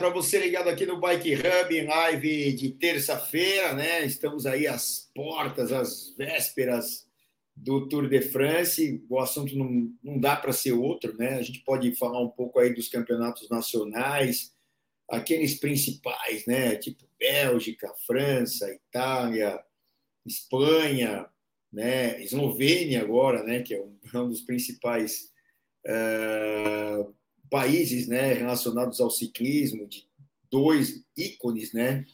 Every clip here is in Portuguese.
Para você ligado aqui no Bike Hub, live de terça-feira, né? Estamos aí às portas, às vésperas do Tour de France. O assunto não, não dá para ser outro, né? A gente pode falar um pouco aí dos campeonatos nacionais, aqueles principais, né? Tipo Bélgica, França, Itália, Espanha, né? Eslovênia agora, né? Que é um dos principais uh, países né, relacionados ao ciclismo, de dois ícones né,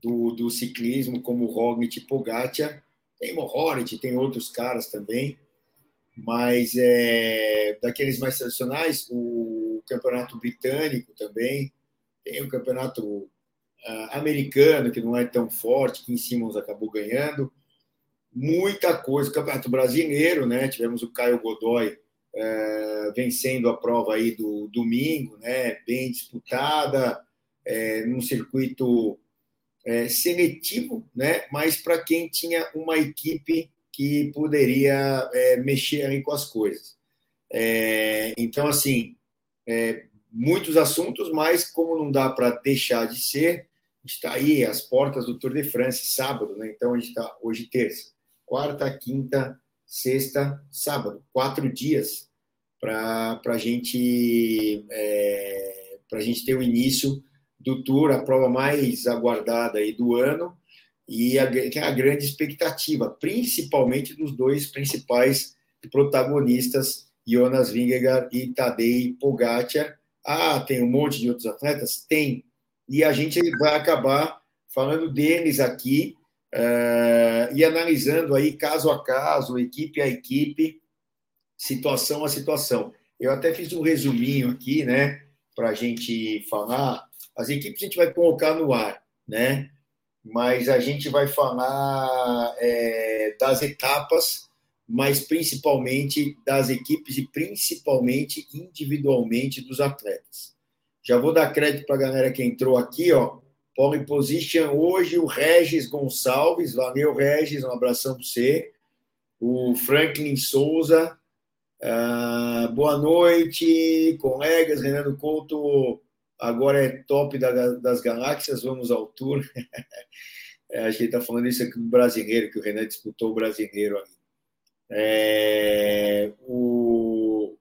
do, do ciclismo, como Roglic e Pogacar. Tem Mohoric, tem outros caras também, mas é, daqueles mais tradicionais, o campeonato britânico também, tem o campeonato uh, americano, que não é tão forte, que em Simmons acabou ganhando. Muita coisa, o campeonato brasileiro, né? Tivemos o Caio Godoy é, vencendo a prova aí do domingo, né, bem disputada, é, num circuito é, seletivo, né, mas para quem tinha uma equipe que poderia é, mexer ali com as coisas. Então, assim, muitos assuntos, mas como não dá para deixar de ser, está aí as portas do Tour de France, sábado, né? Então, a gente está hoje terça, quarta, quinta, sexta, sábado, quatro dias para a gente, é, a gente ter o início do Tour, a prova mais aguardada aí do ano e a, que é a grande expectativa, principalmente dos dois principais protagonistas, Jonas Vingegaard e Tadej Pogacar. Ah, tem um monte de outros atletas? Tem. E a gente vai acabar falando deles aqui e analisando aí caso a caso, equipe a equipe, situação a situação. Eu até fiz um resuminho aqui, né, para a gente falar. As equipes a gente vai colocar no ar, né? Mas a gente vai falar é, das etapas, mas principalmente das equipes e principalmente individualmente dos atletas. Já vou dar crédito para a galera que entrou aqui, ó. Pole Position hoje, o Regis Gonçalves. Valeu, Regis, um abração para você. O Franklin Souza. Uh, boa noite, colegas. Renan Couto agora é top da, das galáxias. Vamos ao tour. é, que ele está falando isso aqui do brasileiro, que o Renan disputou o brasileiro ali. É, o,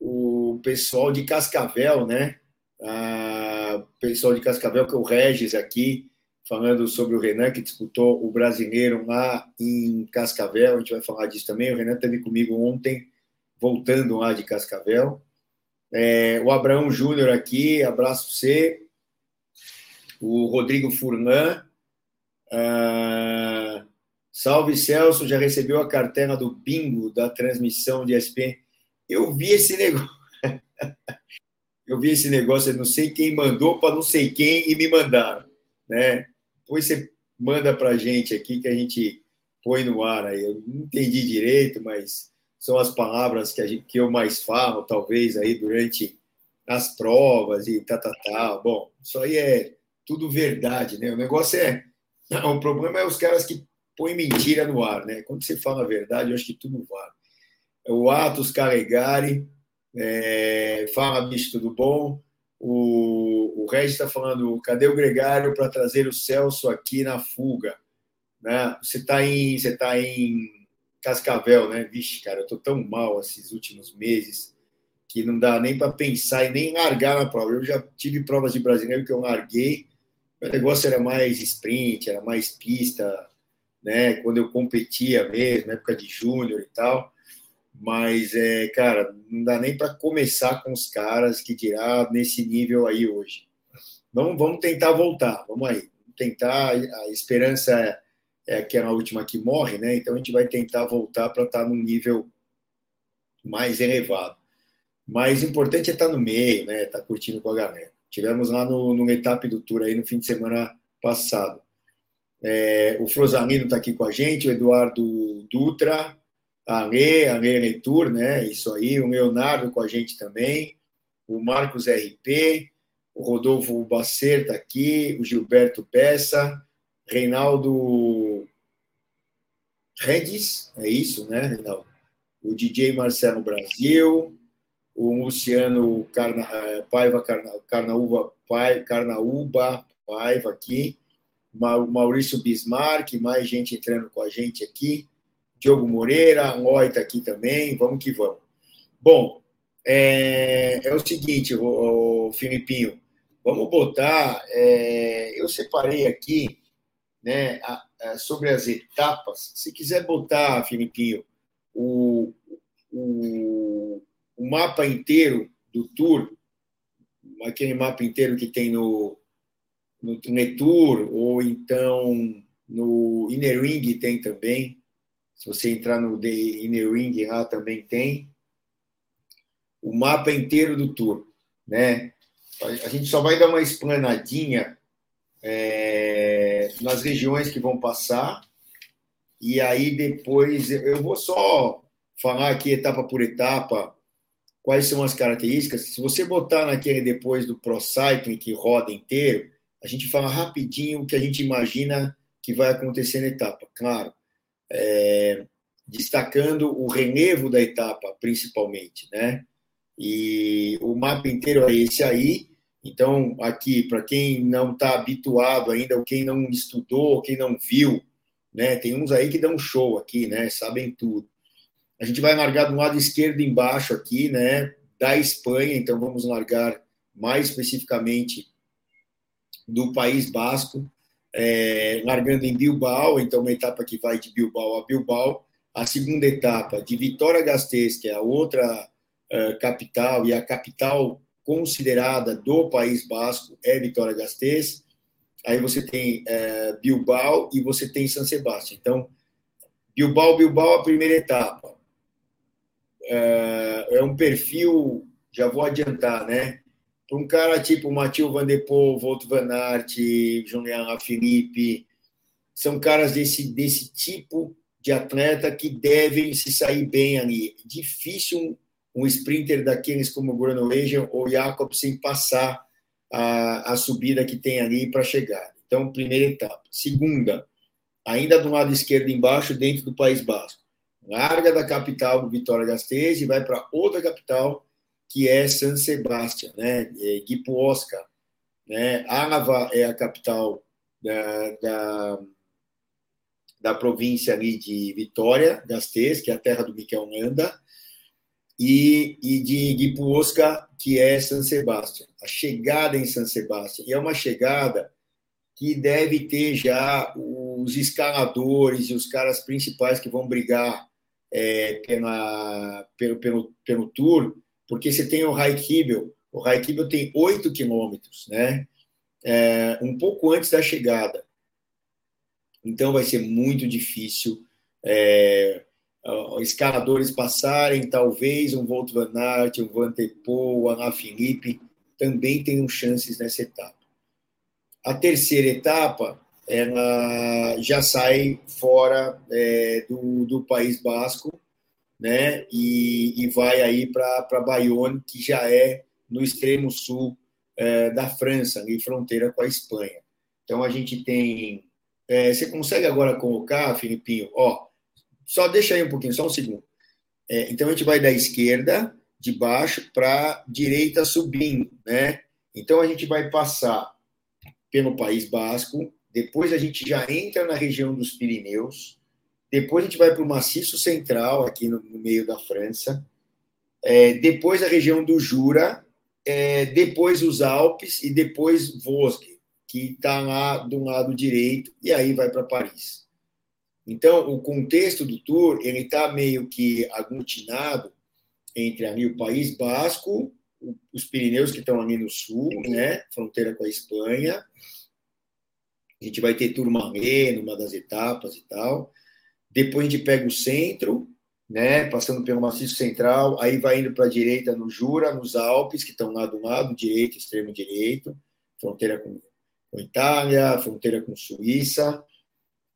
o pessoal de Cascavel, né? O pessoal de Cascavel, que é o Regis aqui, falando sobre o Renan, que disputou o brasileiro lá em Cascavel. A gente vai falar disso também. O Renan esteve comigo ontem, voltando lá de Cascavel. É, o Abraão Júnior aqui, abraço você. O Rodrigo Furlan. Ah, salve Celso, já recebeu a cartela do bingo da transmissão de SP. Eu vi esse negócio. eu vi esse negócio, não sei quem mandou para não sei quem e me mandaram, né? Depois você manda para a gente aqui que a gente põe no ar aí. Eu não entendi direito, mas são as palavras que, gente, que eu mais falo, talvez, aí durante as provas e tal, tal, tal. Bom, isso aí é tudo verdade, né? O negócio é. O problema é os caras que põem mentira no ar, né? Quando você fala a verdade, eu acho que tudo vale. O Atos Calegari, é, fala, bicho, tudo bom? O, o Regis está falando, cadê o Gregário para trazer o Celso aqui na fuga? Né? Você está em, você tá em Cascavel, né? Vixe, cara, eu estou tão mal esses últimos meses que não dá nem para pensar e nem largar na prova. Eu já tive provas de brasileiro que eu larguei, o negócio era mais sprint, era mais pista, né? Quando eu competia mesmo, na época de júnior e tal. Mas, é, cara, não dá nem para começar com os caras que dirá nesse nível aí hoje. Vamos, vamos tentar voltar, vamos aí. Tentar, a esperança é, é que é a última que morre, né? Então a gente vai tentar voltar para estar tá num nível mais elevado. Mas o importante é estar tá no meio, né? Estar tá curtindo com a galera. Tivemos lá no, no etapa do tour aí no fim de semana passado. É, o Frosalino está aqui com a gente, o Eduardo Dutra, a Lê, a Lê né? Isso aí, o Leonardo com a gente também, o Marcos RP, o Rodolfo Bacer está aqui, o Gilberto Peça, Reinaldo Regis, é isso, né, Reinaldo? O DJ Marcelo Brasil, o Luciano Carna, Paiva Carna, Carnaúba, Pai, Carnaúba Paiva aqui, Maurício Bismarck, mais gente entrando com a gente aqui, Diogo Moreira, Loi está aqui também, vamos que vamos. Bom, é, é o seguinte, o, o Filipinho, vamos botar, é, eu separei aqui, né, a, a, sobre as etapas, se quiser botar, Filipinho, o, o, o mapa inteiro do tour, aquele mapa inteiro que tem no, no Netour, ou então no Inner Ring tem também. Se você entrar no The Inner Ring lá também tem. O mapa inteiro do tour. Né? A gente só vai dar uma explanadinha é, nas regiões que vão passar. E aí depois eu vou só falar aqui etapa por etapa quais são as características. Se você botar naquele depois do Pro Cycling que roda inteiro, a gente fala rapidinho o que a gente imagina que vai acontecer na etapa. Claro, é, destacando o relevo da etapa, principalmente, né? E o mapa inteiro é esse aí. Então, aqui, para quem não está habituado ainda, ou quem não estudou, quem não viu, né? Tem uns aí que dão show aqui, né? Sabem tudo. A gente vai largar do lado esquerdo embaixo aqui, né? Da Espanha, então vamos largar mais especificamente do País Basco, é, largando em Bilbao, então uma etapa que vai de Bilbao a Bilbao. A segunda etapa de Vitória Gasteiz, que é a outra uh, capital e a capital considerada do País Basco é Vitória Gasteiz. Aí você tem uh, Bilbao e você tem San Sebastião. Então, Bilbao, Bilbao, a primeira etapa é, é um perfil, já vou adiantar, né? Para um cara tipo Matheus Van Der Poel, Volto Van Aert, Julian Felipe, são caras desse, desse tipo de atleta que devem se sair bem ali. Difícil um, um sprinter daqueles como Bruno Legion ou Jacobsen passar a, a subida que tem ali para chegar. Então, primeira etapa. Segunda, ainda do lado esquerdo embaixo, dentro do País Basco larga da capital Vitória Gasteiz e vai para outra capital que é San Sebastián, né? É Guipuosca, né? Ava é a capital da, da, da província ali de Vitória Gasteiz, que é a terra do Miquel Landa, e, e de Guipuosca, que é San Sebastián. A chegada em San Sebastián, e é uma chegada que deve ter já os escaladores e os caras principais que vão brigar é, pela, pelo, pelo, pelo Tour, porque você tem o Raikibel, o Raikibel tem 8 quilômetros, né? É, um pouco antes da chegada. Então vai ser muito difícil é, escaladores passarem, talvez um Volt Van Aert, um Van Tepo, um Ana Felipe também tenham chances nessa etapa. A terceira etapa ela já sai fora é, do, do País Basco, né? E, e vai aí para Bayonne, que já é no extremo sul é, da França, em fronteira com a Espanha. Então a gente tem. É, você consegue agora colocar, Filipinho? Ó, só deixa aí um pouquinho, só um segundo. É, então a gente vai da esquerda, de baixo, para direita subindo, né? Então a gente vai passar pelo País Basco, depois a gente já entra na região dos Pirineus, depois a gente vai para o maciço central, aqui no, no meio da França, é, depois a região do Jura, é, depois os Alpes e depois Vosges, que está lá do lado direito, e aí vai para Paris. Então, o contexto do tour ele está meio que aglutinado entre ali o País Basco, os Pirineus que estão ali no sul, né, fronteira com a Espanha, a gente vai ter Turmalê numa das etapas e tal. Depois a gente pega o centro, né, passando pelo maciço central, aí vai indo para a direita no Jura, nos Alpes, que estão lá do lado direito, extremo direito, fronteira com, com Itália, fronteira com Suíça.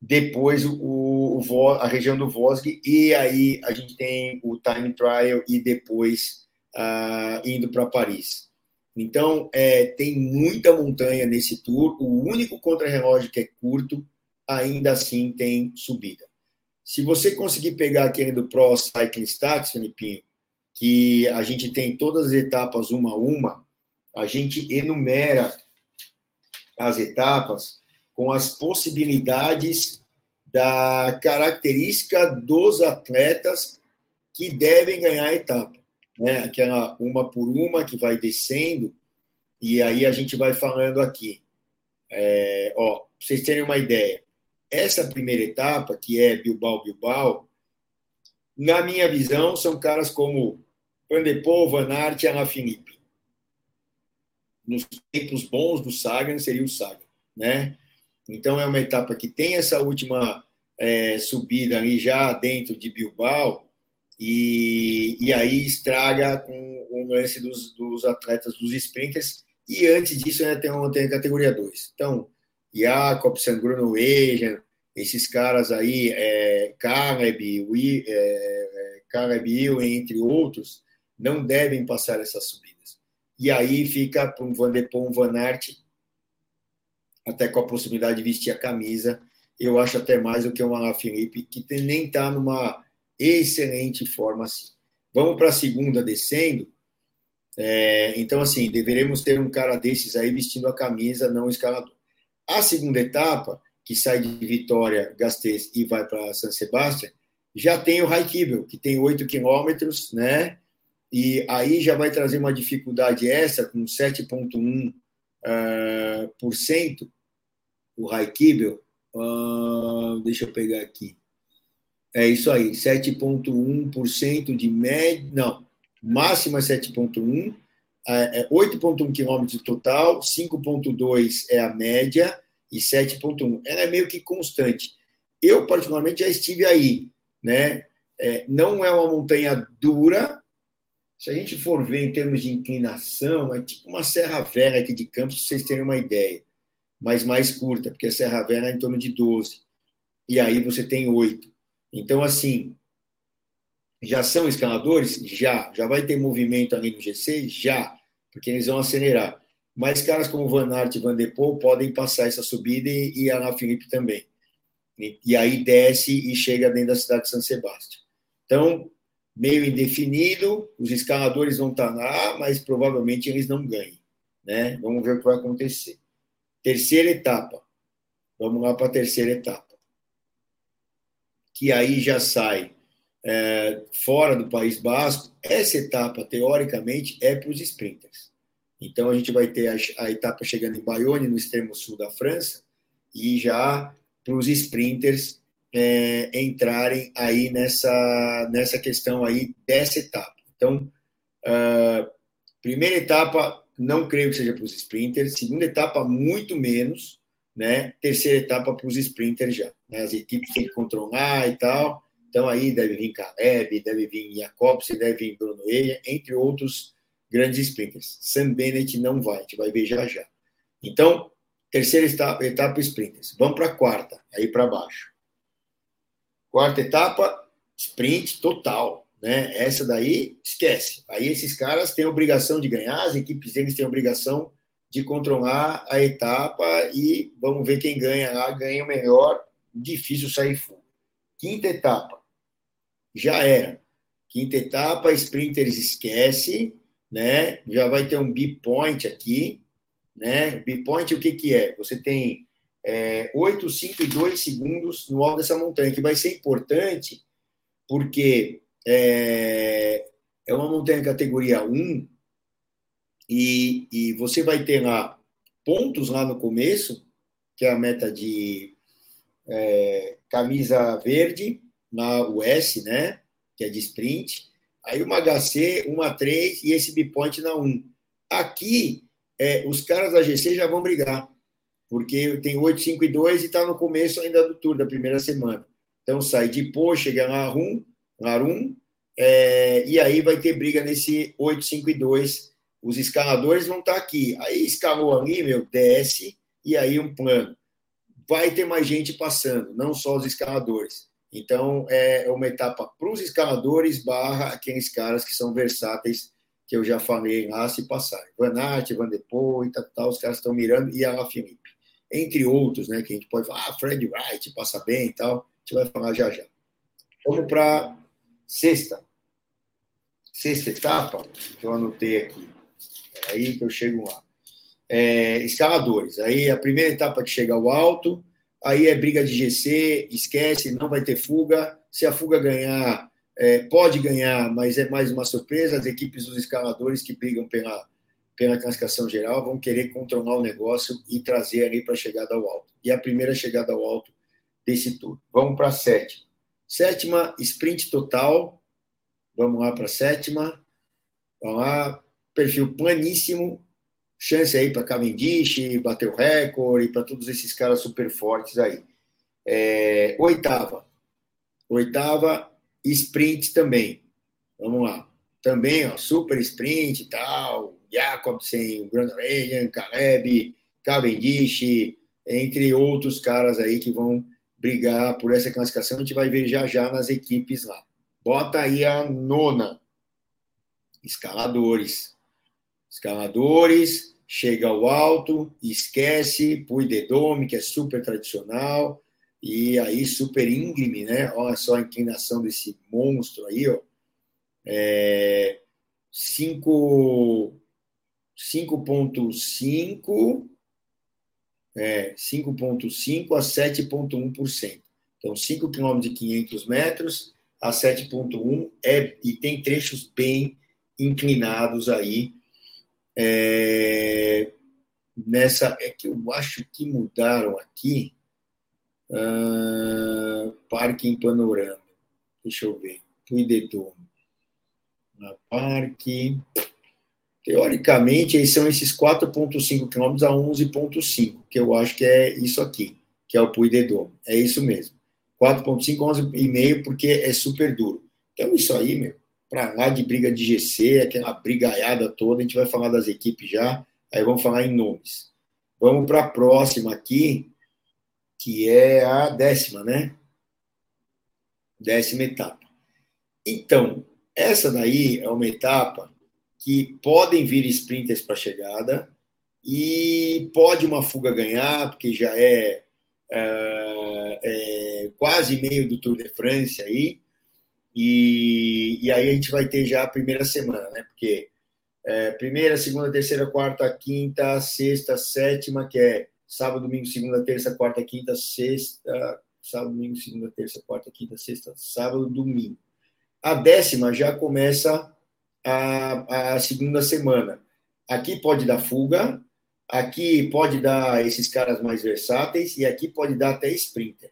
Depois o, o, a região do Vosges, e aí a gente tem o time trial e depois indo para Paris. Então, é, tem muita montanha nesse tour. O único contrarrelógio que é curto, ainda assim tem subida. Se você conseguir pegar aquele do Pro Cycling Stats, Felipinho, que a gente tem todas as etapas uma a uma, a gente enumera as etapas com as possibilidades da característica dos atletas que devem ganhar a etapa. Né? Aquela uma por uma que vai descendo, e aí a gente vai falando aqui. É, ó, pra vocês terem uma ideia, essa primeira etapa, que é Bilbao-Bilbao, na minha visão, são caras como Van Van Aert e Alaphilippe. Nos tempos bons do Sagan, seria o Sagan, né? Então, é uma etapa que tem essa última é, subida ali já dentro de Bilbao, e, e aí estraga com o lance dos, dos atletas, dos sprinters, e antes disso ainda tem uma, tem a categoria 2. Então, Jacobsen, Bruno Egan, esses caras aí, é, Caleb, é, é, Caleb entre outros, não devem passar essas subidas. E aí fica para um Van de Poel, um Van Aert, até com a possibilidade de vestir a camisa, eu acho até mais do que um Alaphilippe, que nem está numa excelente forma assim. Vamos para a segunda descendo. É, então, assim, deveremos ter um cara desses aí vestindo a camisa, não escalador. A segunda etapa, que sai de Vitória, Gasteiz e vai para San Sebastião, já tem o Raikibel, que tem 8 quilômetros, né? E aí já vai trazer uma dificuldade essa, com 7,1%, uh, por cento, o Raikibel. Uh, deixa eu pegar aqui. É isso aí, 7,1% de média. Não, máxima 7,1%, é 8,1 quilômetros total, 5,2 é a média e 7,1. Ela é meio que constante. Eu, particularmente, já estive aí. Né? É, não é uma montanha dura. Se a gente for ver em termos de inclinação, é tipo uma Serra Velha aqui de Campos, para vocês terem uma ideia. Mas mais curta, porque a Serra Velha é em torno de 12. E aí você tem 8. Então, assim, já são escaladores? Já. Já vai ter movimento ali no GC? Já, porque eles vão acelerar. Mas caras como Van Aert e Van Poel podem passar essa subida e, e Ana Felipe também. E, e, aí desce e chega dentro da cidade de São Sebastião. Então, meio indefinido, os escaladores vão estar lá, mas provavelmente eles não ganhem. Né? Vamos ver o que vai acontecer. Terceira etapa. Vamos lá para a terceira etapa. Que aí já sai é, fora do País Basco, essa etapa, teoricamente, é para os sprinters. Então, a gente vai ter a, a etapa chegando em Bayonne, no extremo sul da França, e já para os sprinters é, entrarem aí nessa, nessa questão aí dessa etapa. Então, uh, primeira etapa, não creio que seja para os sprinters. Segunda etapa, muito menos. Né? Terceira etapa para os sprinters já. Né? As equipes têm que controlar e tal. Então aí deve vir Caleb, deve vir Jacobsen, deve vir Bruno Eia, entre outros grandes sprinters. Sam Bennett não vai, a gente vai ver já já. Então, terceira etapa, etapa sprinters. Vamos para a quarta, aí para baixo. Quarta etapa, sprint total. Né? Essa daí, esquece. Aí esses caras têm obrigação de ganhar, as equipes deles têm obrigação de controlar a etapa e vamos ver quem ganha lá, ganha o melhor. Difícil sair full. Quinta etapa, já era. Quinta etapa, sprinters esquece, né? Já vai ter um B-point aqui, né? B-point o que que é? Você tem é, 8, 5 e 2 segundos no alto dessa montanha, que vai ser importante porque é, é uma montanha categoria 1 e, e você vai ter lá pontos lá no começo, que é a meta de é, camisa verde, na US, né? Que é de sprint. Aí uma HC, uma 3 e esse bipoint na 1. Aqui, é, os caras da GC já vão brigar, porque tem 8, 5 e 2 e está no começo ainda do tour, da primeira semana. Então sai de Pô, chega na Rum, na Rum, é, e aí vai ter briga nesse 8, 5 e 2. Os escaladores vão estar tá aqui. Aí escalou ali, meu, desce, e aí um plano. Vai ter mais gente passando, não só os escaladores. Então, é uma etapa para os escaladores barra aqueles caras que são versáteis, que eu já falei lá, se passarem. Van Aert, Van de Poel e tal, tal, os caras estão mirando, e a Felipe. Entre outros, né, que a gente pode falar, ah, Fred Wright passa bem e tal, a gente vai falar já já. Vamos para sexta. sexta etapa, que eu anotei aqui. É aí que eu chego lá. É, escaladores. Aí a primeira etapa que chega ao alto, aí é briga de GC, esquece, não vai ter fuga. Se a fuga ganhar, é, pode ganhar, mas é mais uma surpresa. As equipes dos escaladores que brigam pela, pela classificação geral vão querer controlar o negócio e trazer ali para a chegada ao alto. E a primeira chegada ao alto desse tour. Vamos para a sétima. Sétima, sprint total. Vamos lá para a sétima. Vamos lá, perfil planíssimo. Chance aí para Cavendish, bater o recorde, para todos esses caras super fortes aí. É, oitava. Oitava, sprint também. Vamos lá. Também, ó, super sprint e tal. Jacobsen, Grand Reagan, Caleb, Cavendish, entre outros caras aí que vão brigar por essa classificação. A gente vai ver já já nas equipes lá. Bota aí a nona. Escaladores. Escaladores, chega ao alto, esquece, Pui de Dome, que é super tradicional, e aí super íngreme, né? Olha só a inclinação desse monstro aí, ó. É, 5,5 é, 5,5 a 7,1%. Então, 5 km de 500 metros a 7,1 é, e tem trechos bem inclinados aí. É, nessa é que eu acho que mudaram aqui uh, parque em panorama. Deixa eu ver. Cuidedor. Na parque. Teoricamente, aí são esses 4,5 km a 11,5, que eu acho que é isso aqui, que é o Puy de Dôme. É isso mesmo. 4,5, 11,5, porque é super duro. Então, isso aí, meu, para lá de briga de GC, aquela brigaiada toda, a gente vai falar das equipes já, aí vamos falar em nomes. Vamos para a próxima aqui, que é a décima, né? Décima etapa. Então, essa daí é uma etapa que podem vir sprinters para chegada e pode uma fuga ganhar, porque já é, é, é, quase meio do Tour de France aí, e, e aí a gente vai ter já a primeira semana, né? Porque é, primeira, segunda, terceira, quarta, quinta, sexta, sétima, que é sábado, domingo, segunda, terça, quarta, quinta, sexta, sábado, domingo, segunda, terça, quarta, quinta, sexta, sábado, domingo. A décima já começa a, a segunda semana. Aqui pode dar fuga, aqui pode dar esses caras mais versáteis e aqui pode dar até sprinter.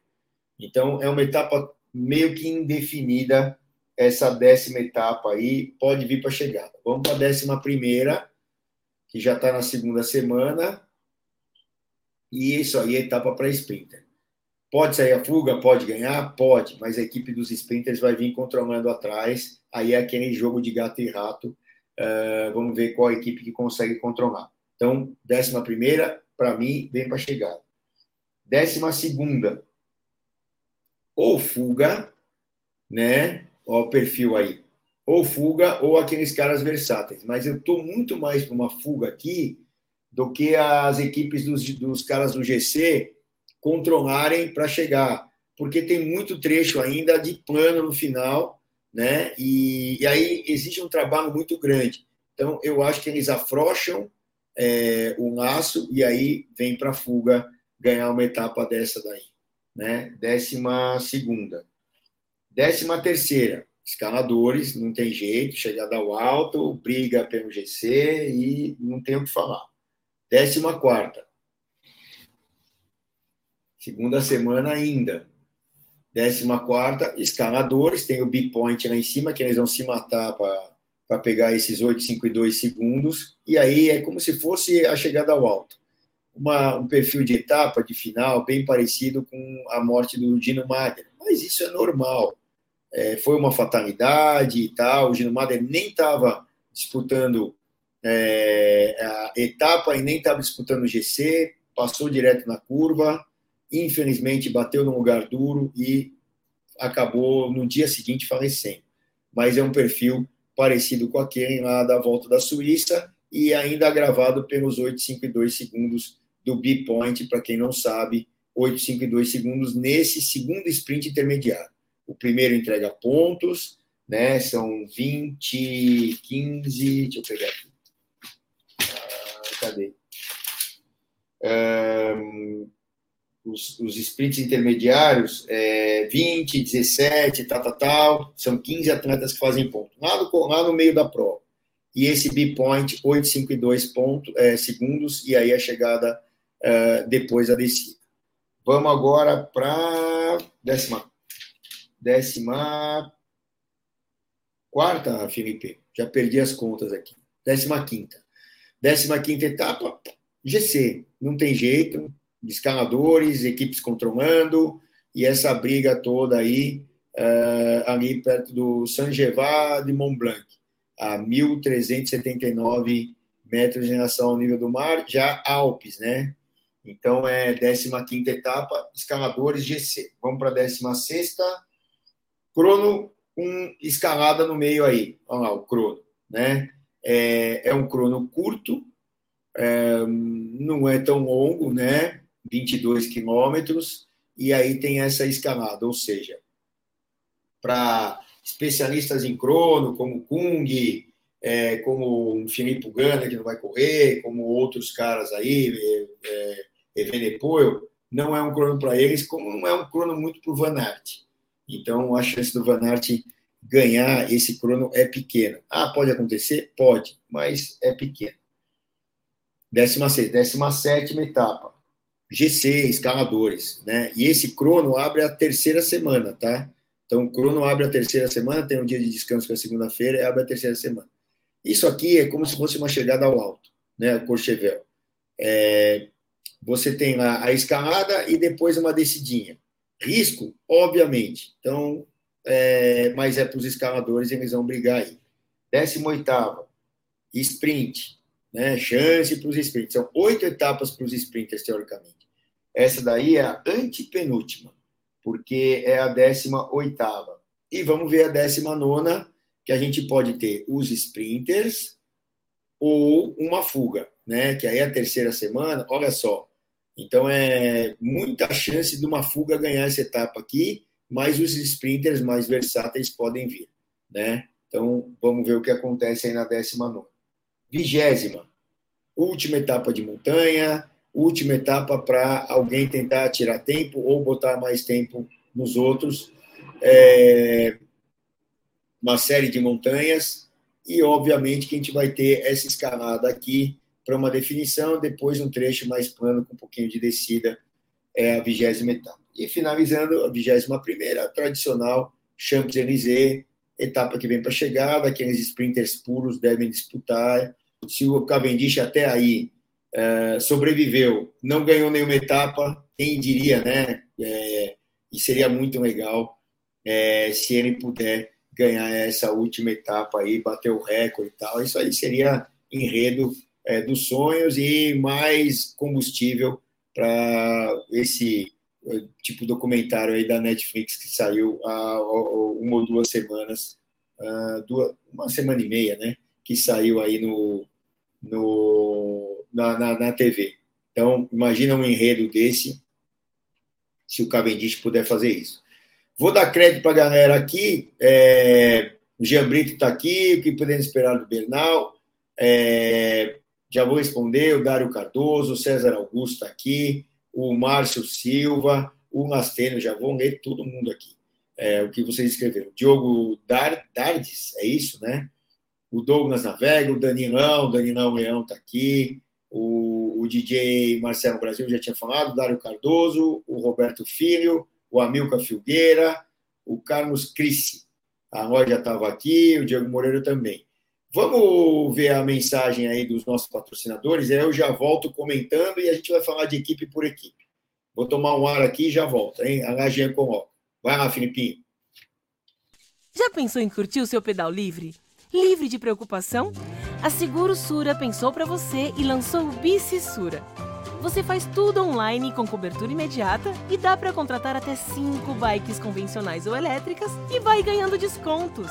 Então, é uma etapa meio que indefinida, essa décima etapa aí, pode vir para a chegada. Vamos para a décima primeira, que já está na segunda semana, e isso aí é etapa para sprinter. Pode sair a fuga, pode ganhar? Pode, mas a equipe dos sprinters vai vir controlando atrás. Aí é aquele jogo de gato e rato. Uh, vamos ver qual equipe que consegue controlar. Então, décima primeira, para mim, vem para chegada. Décima segunda, ou fuga, né? Olha o perfil aí. Ou fuga, ou aqueles caras versáteis. Mas eu estou muito mais para uma fuga aqui do que as equipes dos, dos caras do GC controlarem para chegar, porque tem muito trecho ainda de plano no final, né? E, e aí existe um trabalho muito grande. Então, eu acho que eles afrouxam é, o laço e aí vem para a fuga ganhar uma etapa dessa daí, né? Décima segunda. Décima terceira, escaladores, não tem jeito, chegada ao alto, briga pelo GC e não tem o que falar. Décima quarta, Segunda semana ainda. Décima quarta, escaladores, tem o big point lá em cima, que eles vão se matar para pegar esses 8, 5 e 2 segundos. E aí é como se fosse a chegada ao alto. Uma, um perfil de etapa, de final, bem parecido com a morte do Dino Mader. Mas isso é normal. É, foi uma fatalidade e tal. O Dino Mader nem estava disputando é, a etapa e nem estava disputando o GC, passou direto na curva infelizmente bateu num lugar duro e acabou no dia seguinte falecendo. Mas é um perfil parecido com aquele lá da volta da Suíça e ainda agravado pelos 8,52 segundos do B-Point, para quem não sabe, 8,52 segundos nesse segundo sprint intermediário. O primeiro entrega pontos, né? São 20, 15, deixa eu pegar aqui. Ah, cadê? Um, os, os sprints intermediários, é, 20, 17, tal, tal, tal, são 15 atletas que fazem ponto, lá no, lá no meio da prova. E esse B-point, 852 pontos, é, segundos, e aí a chegada é, depois da descida. Vamos agora para décima, décima quarta, Felipe. Já perdi as contas aqui. Décima quinta. Décima quinta etapa, GC. Não tem jeito, escaladores, equipes controlando, e essa briga toda aí, uh, ali perto do Saint-Gervais de Mont Blanc, a 1.379 metros em relação ao nível do mar, já Alpes, né? Então é 15 etapa, escaladores GC. Vamos para a 16, crono com escalada no meio aí. Olha lá o crono, né? É, é um crono curto, é, não é tão longo, né? 22 quilômetros, e aí tem essa escalada, ou seja, para especialistas em crono, como Kung, é, como o Filipe Gana, que não vai correr, como outros caras aí, é, Evenepoel, não é um crono para eles, como não é um crono muito para o Van Aert. Então, a chance do Van Aert ganhar esse crono é pequena. Ah, pode acontecer? Pode, mas é pequena. 16, 17 etapa. GC, escaladores, né? E esse crono abre a terceira semana, tá? Então, o crono abre a terceira semana, tem um dia de descanso que é segunda-feira, e abre a terceira semana. Isso aqui é como se fosse uma chegada ao alto, né? Courchevel. É, você tem lá a escalada e depois uma descidinha. Risco, obviamente. Então, é, mas é para os escaladores, eles vão brigar aí. 18 sprint, né? Chance para os sprints. São oito etapas para os sprinters, teoricamente. Essa daí é a antepenúltima, porque é a décima oitava. E vamos ver a décima nona, que a gente pode ter os sprinters ou uma fuga, né? Que aí é a terceira semana, olha só. Então é muita chance de uma fuga ganhar essa etapa aqui, mas os sprinters mais versáteis podem vir, né? Então vamos ver o que acontece aí na décima nona. Vigésima, última etapa de montanha, última etapa para alguém tentar tirar tempo ou botar mais tempo nos outros. É, uma série de montanhas e, obviamente, que a gente vai ter essa escalada aqui para uma definição, depois um trecho mais plano com um pouquinho de descida, é a vigésima etapa. E finalizando a vigésima primeira, a tradicional Champs-Élysées, etapa que vem para a chegada, aqueles sprinters puros devem disputar. Se o Cavendish até aí é, sobreviveu, não ganhou nenhuma etapa, quem diria, né? É, e seria muito legal é, se ele puder ganhar essa última etapa aí, bater o recorde e tal. Isso aí seria enredo é, dos sonhos e mais combustível para esse é, tipo documentário aí da Netflix que saiu há uma ou duas semanas, duas, uma semana e meia, né? Que saiu aí no, no na, na, na TV. Então, imagina um enredo desse, se o Cavendish puder fazer isso. Vou dar crédito para a galera aqui. É, o Jean Brito está aqui, o que podemos esperar do Bernal? É, já vou responder. O Dário Cardoso, o César Augusto está aqui, o Márcio Silva, o Masteno, já vou ler todo mundo aqui. É, o que vocês escreveram. Diogo Dar, Dardes, é isso, né? O Douglas Navega, o Danilão, o Danilão Leão está aqui, o, o DJ Marcelo Brasil já tinha falado, Dário Cardoso, o Roberto Filho, o Amilcar Filgueira, o Carlos Crissi. A loja estava aqui, o Diego Moreira também. Vamos ver a mensagem aí dos nossos patrocinadores, aí eu já volto comentando e a gente vai falar de equipe por equipe. Vou tomar um ar aqui e já volto, hein? A Lagian com Vai lá, Filipinho. Já pensou em curtir o seu pedal livre? Livre de preocupação? A Seguro Sura pensou para você e lançou o Bici Sura. Você faz tudo online com cobertura imediata e dá para contratar até 5 bikes convencionais ou elétricas e vai ganhando descontos.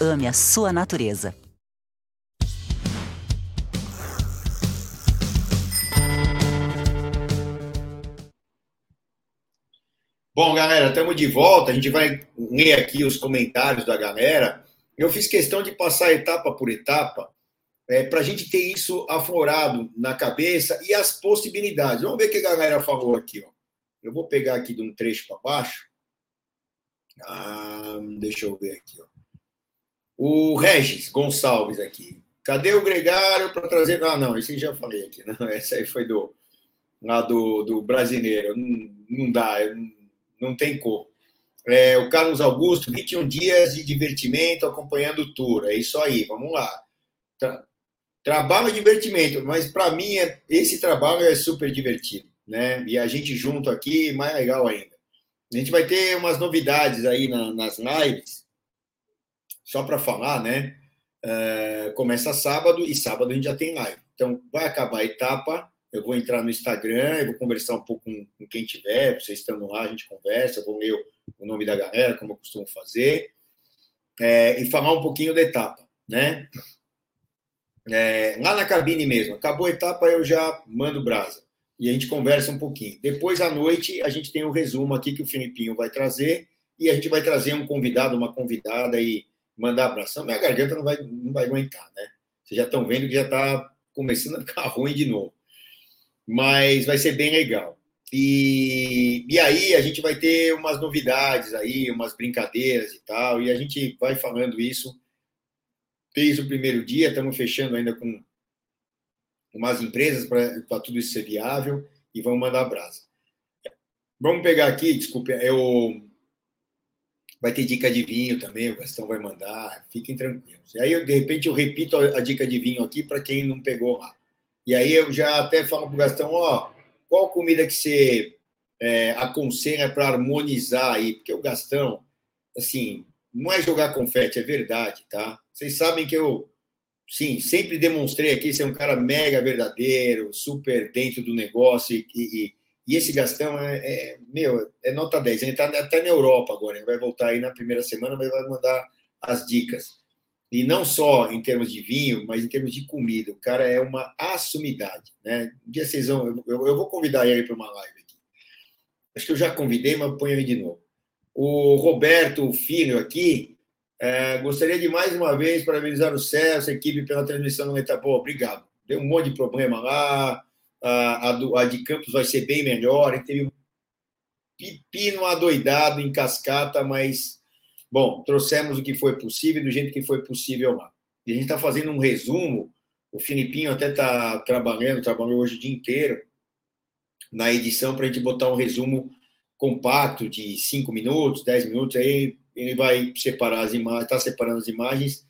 Ame a sua natureza. Bom, galera, estamos de volta. A gente vai ler aqui os comentários da galera. Eu fiz questão de passar etapa por etapa é, para a gente ter isso aflorado na cabeça e as possibilidades. Vamos ver o que a galera falou aqui. Ó. Eu vou pegar aqui de um trecho para baixo. Ah, deixa eu ver aqui. Ó. O Regis Gonçalves aqui. Cadê o Gregário para trazer. Ah, não, esse já falei aqui. Não, essa aí foi do, lá do, do brasileiro. Não, não dá. Não, não tem cor. É, o Carlos Augusto, 21 dias de divertimento acompanhando o tour. É isso aí, vamos lá. Tra trabalho e divertimento, mas para mim é, esse trabalho é super divertido, né? E a gente junto aqui, mais legal ainda. A gente vai ter umas novidades aí na, nas lives, só para falar, né? É, começa sábado e sábado a gente já tem live. Então vai acabar a etapa eu vou entrar no Instagram, eu vou conversar um pouco com, com quem tiver, vocês estando lá, a gente conversa, eu vou ler o nome da galera, como eu costumo fazer, é, e falar um pouquinho da etapa, né? É, lá na cabine mesmo, acabou a etapa, eu já mando brasa e a gente conversa um pouquinho. Depois, à noite, a gente tem um resumo aqui que o Filipinho vai trazer e a gente vai trazer um convidado, uma convidada e mandar abração. Minha garganta não vai, não vai aguentar, né? Vocês já estão vendo que já está começando a ficar ruim de novo mas vai ser bem legal. E, e aí a gente vai ter umas novidades aí, umas brincadeiras e tal, e a gente vai falando isso desde o primeiro dia, estamos fechando ainda com umas empresas para tudo isso ser viável e vamos mandar brasa. Vamos pegar aqui, desculpe, eu vai ter dica de vinho também, o Gastão vai mandar, fiquem tranquilos. E aí, de repente, eu repito a dica de vinho aqui para quem não pegou lá. E aí eu já até falo para o Gastão, ó, qual comida que você é, aconselha para harmonizar aí? Porque o Gastão, assim, não é jogar confete, é verdade, tá? Vocês sabem que eu, sim, sempre demonstrei aqui ser um cara mega verdadeiro, super dentro do negócio e, e, e esse Gastão é, é, meu, é nota 10. Ele está até na Europa agora, ele vai voltar aí na primeira semana, mas vai mandar as dicas. E não só em termos de vinho, mas em termos de comida. O cara é uma assumidade. Né? Um dia vocês vão. Eu, eu vou convidar ele para uma live aqui. Acho que eu já convidei, mas ponho ele de novo. O Roberto Filho aqui. É, gostaria de mais uma vez parabenizar o Celso, a equipe, pela transmissão no Etapô. Obrigado. Deu um monte de problema lá. A, do, a de Campos vai ser bem melhor. Gente teve um pepino adoidado em cascata, mas Bom, trouxemos o que foi possível do jeito que foi possível lá. E a gente está fazendo um resumo. O Filipinho até está trabalhando, trabalhou hoje o dia inteiro na edição para a gente botar um resumo compacto de 5 minutos, 10 minutos. Aí ele vai separar as imagens, está separando as imagens.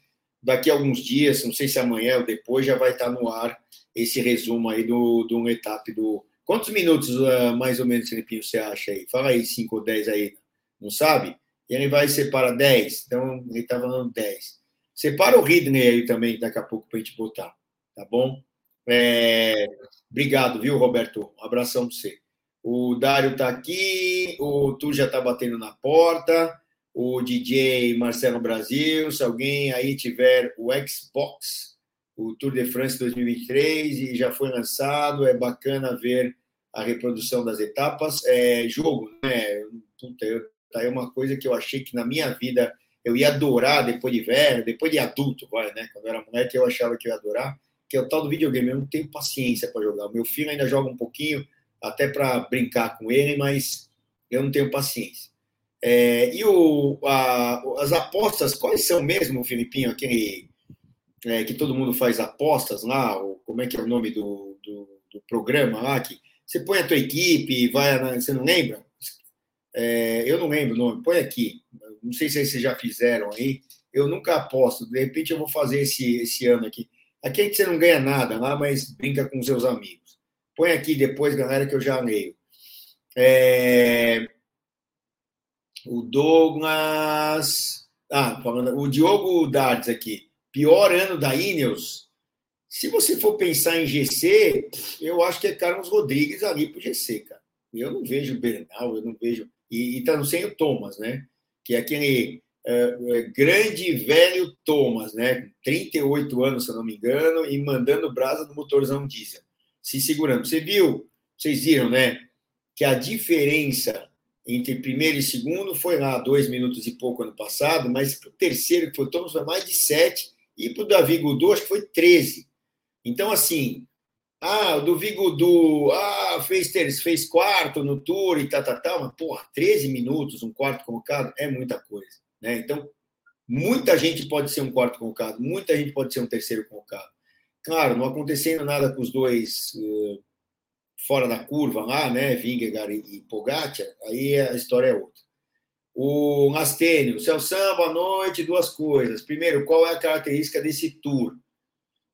Daqui a alguns dias, não sei se amanhã ou depois, já vai estar tá no ar esse resumo aí do, do um etapa do. Quantos minutos uh, mais ou menos, Filipinho, você acha aí? Fala aí, 5 ou 10 aí. Não sabe? e ele vai separar 10. Então, ele está falando 10. Separa o Ridney aí também, daqui a pouco, para a gente botar. Tá bom? É... Obrigado, viu, Roberto? Um abração para você. O Dário está aqui, o Tu já está batendo na porta. O DJ Marcelo Brasil, se alguém aí tiver o Xbox, o Tour de France 2023 e já foi lançado, é bacana ver a reprodução das etapas. É jogo, né? Puta, eu, tá aí uma coisa que eu achei que na minha vida eu ia adorar depois de velho, depois de adulto, vai, né? Quando eu era moleque eu achava que eu ia adorar, que é o tal do videogame. Eu não tenho paciência para jogar. Meu filho ainda joga um pouquinho, até para brincar com ele, mas eu não tenho paciência. É, e o, a, as apostas, quais são mesmo, Filipinho? Aquele é, que todo mundo faz apostas lá, ou como é que é o nome do, do, do programa lá, que você põe a tua equipe, vai, você não lembra? É, eu não lembro o nome, põe aqui. Não sei se vocês já fizeram aí. Eu nunca aposto, de repente eu vou fazer esse, esse ano aqui. Aqui é que você não ganha nada lá, mas brinca com seus amigos. Põe aqui depois, galera, que eu já leio. É, o Douglas. Ah, o Diogo Dardes aqui. Pior ano da Ineos. Se você for pensar em GC, eu acho que é Carlos Rodrigues ali para o GC, cara. Eu não vejo Bernal, eu não vejo. E está no sem o Thomas, né? Que é aquele uh, grande velho Thomas, né? 38 anos, se eu não me engano, e mandando brasa no motorzão diesel, se segurando. Você viu, vocês viram, né? Que a diferença entre primeiro e segundo foi lá dois minutos e pouco ano passado, mas para o terceiro, que foi o Thomas, foi mais de sete, e para o Davi Godot, acho que foi 13. Então, assim, ah, o do Vigudu, ah, fez, fez quarto no Tour e tal, tal, tal, mas, porra, 13 minutos, um quarto colocado, é muita coisa, né? Então, muita gente pode ser um quarto colocado, muita gente pode ser um terceiro colocado. Claro, não acontecendo nada com os dois uh, fora da curva lá, né, Vingegaard e, e Pogacar, aí a história é outra. O Mastênio, Celso, boa noite, duas coisas. Primeiro, qual é a característica desse tour?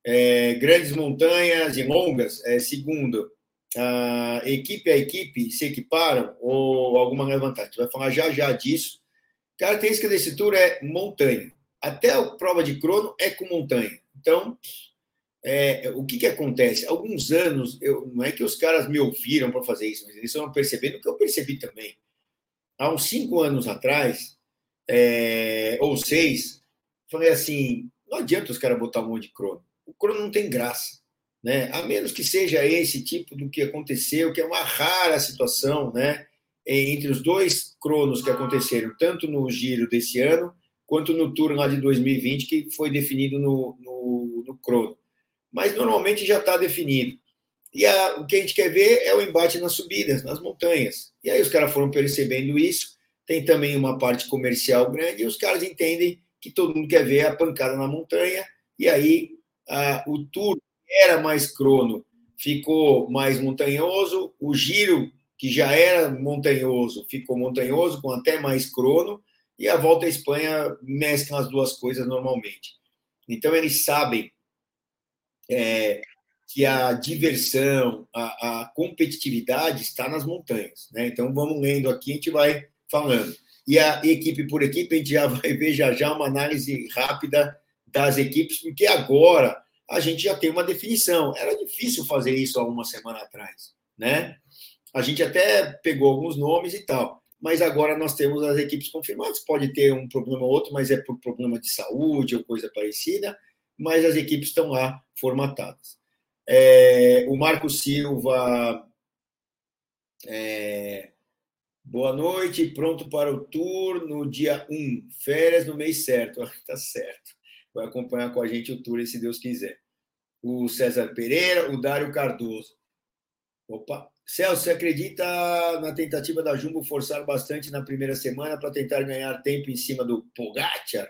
É, grandes montanhas e longas. É, segundo, a equipe a equipe se equiparam ou alguma levantagem? A gente vai falar já já disso. Característica desse tour é montanha. Até a prova de crono é com montanha. Então, é, o que, que acontece? Alguns anos, eu, não é que os caras me ouviram para fazer isso, mas eles estão percebendo o que eu percebi também. Há uns cinco anos atrás, é, ou seis, falei assim: não adianta os caras botar um monte de crono. O crono não tem graça. Né? A menos que seja esse tipo do que aconteceu, que é uma rara situação, né? Entre os dois cronos que aconteceram, tanto no giro desse ano, quanto no turno lá de 2020, que foi definido no, no, no crono mas normalmente já está definido. E a, o que a gente quer ver é o embate nas subidas, nas montanhas. E aí os caras foram percebendo isso. Tem também uma parte comercial grande e os caras entendem que todo mundo quer ver a pancada na montanha. E aí a, o tour era mais crono, ficou mais montanhoso. O giro, que já era montanhoso, ficou montanhoso, com até mais crono. E a volta à Espanha mesclam as duas coisas normalmente. Então eles sabem é, que a diversão, a, a, competitividade está nas montanhas. Né? Então, vamos lendo aqui, a gente vai falando. E a equipe por equipe, a gente já vai ver já já uma análise rápida das equipes, porque agora a gente já tem uma definição. Era difícil fazer isso há uma semana atrás, né? A gente até pegou alguns nomes e tal, mas agora nós temos as equipes confirmadas. Pode ter um problema ou outro, mas é por problema de saúde ou coisa parecida mas as equipes estão lá formatadas. É, o Marco Silva. É, boa noite, pronto para o tour no dia 1, férias no mês certo. Está certo. Vai acompanhar com a gente o tour, se Deus quiser. O César Pereira, o Dário Cardoso. Opa, Celso, você acredita na tentativa da Jumbo forçar bastante na primeira semana para tentar ganhar tempo em cima do Pogacar?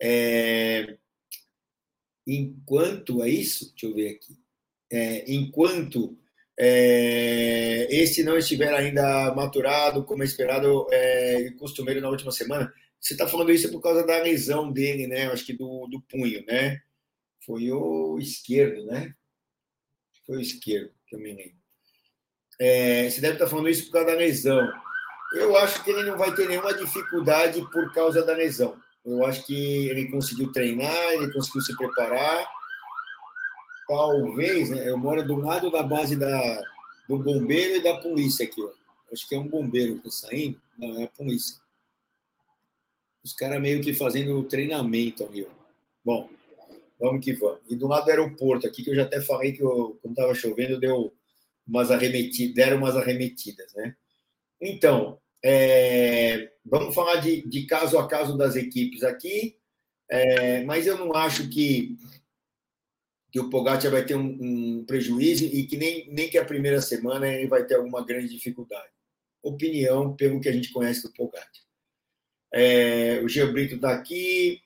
É, enquanto, é isso? Deixa eu ver aqui. É, enquanto é, esse não estiver ainda maturado, como é esperado é, e costumeiro na última semana, você está falando isso por causa da lesão dele, né? Acho que do, do punho, né? Foi o esquerdo, né? Foi o esquerdo, que eu me lembro. É, você deve estar tá falando isso por causa da lesão. Eu acho que ele não vai ter nenhuma dificuldade por causa da lesão. Eu acho que ele conseguiu treinar, ele conseguiu se preparar. Talvez, né? Eu moro do lado da base da, do bombeiro e da polícia aqui. Ó. Acho que é um bombeiro que está saindo. Não, é a polícia. Os caras meio que fazendo treinamento ali. Bom, vamos que vamos. E do lado do aeroporto aqui, que eu já até falei que eu, quando estava chovendo, deu umas arremetidas, deram umas arremetidas, né? Então, é, vamos falar de, de, caso a caso das equipes aqui, é, mas eu não acho que, que o Pogacar vai ter um, um, prejuízo e que nem, nem que a primeira semana ele vai ter alguma grande dificuldade. Opinião pelo que a gente conhece do Pogacar. É, o Geo Brito está aqui.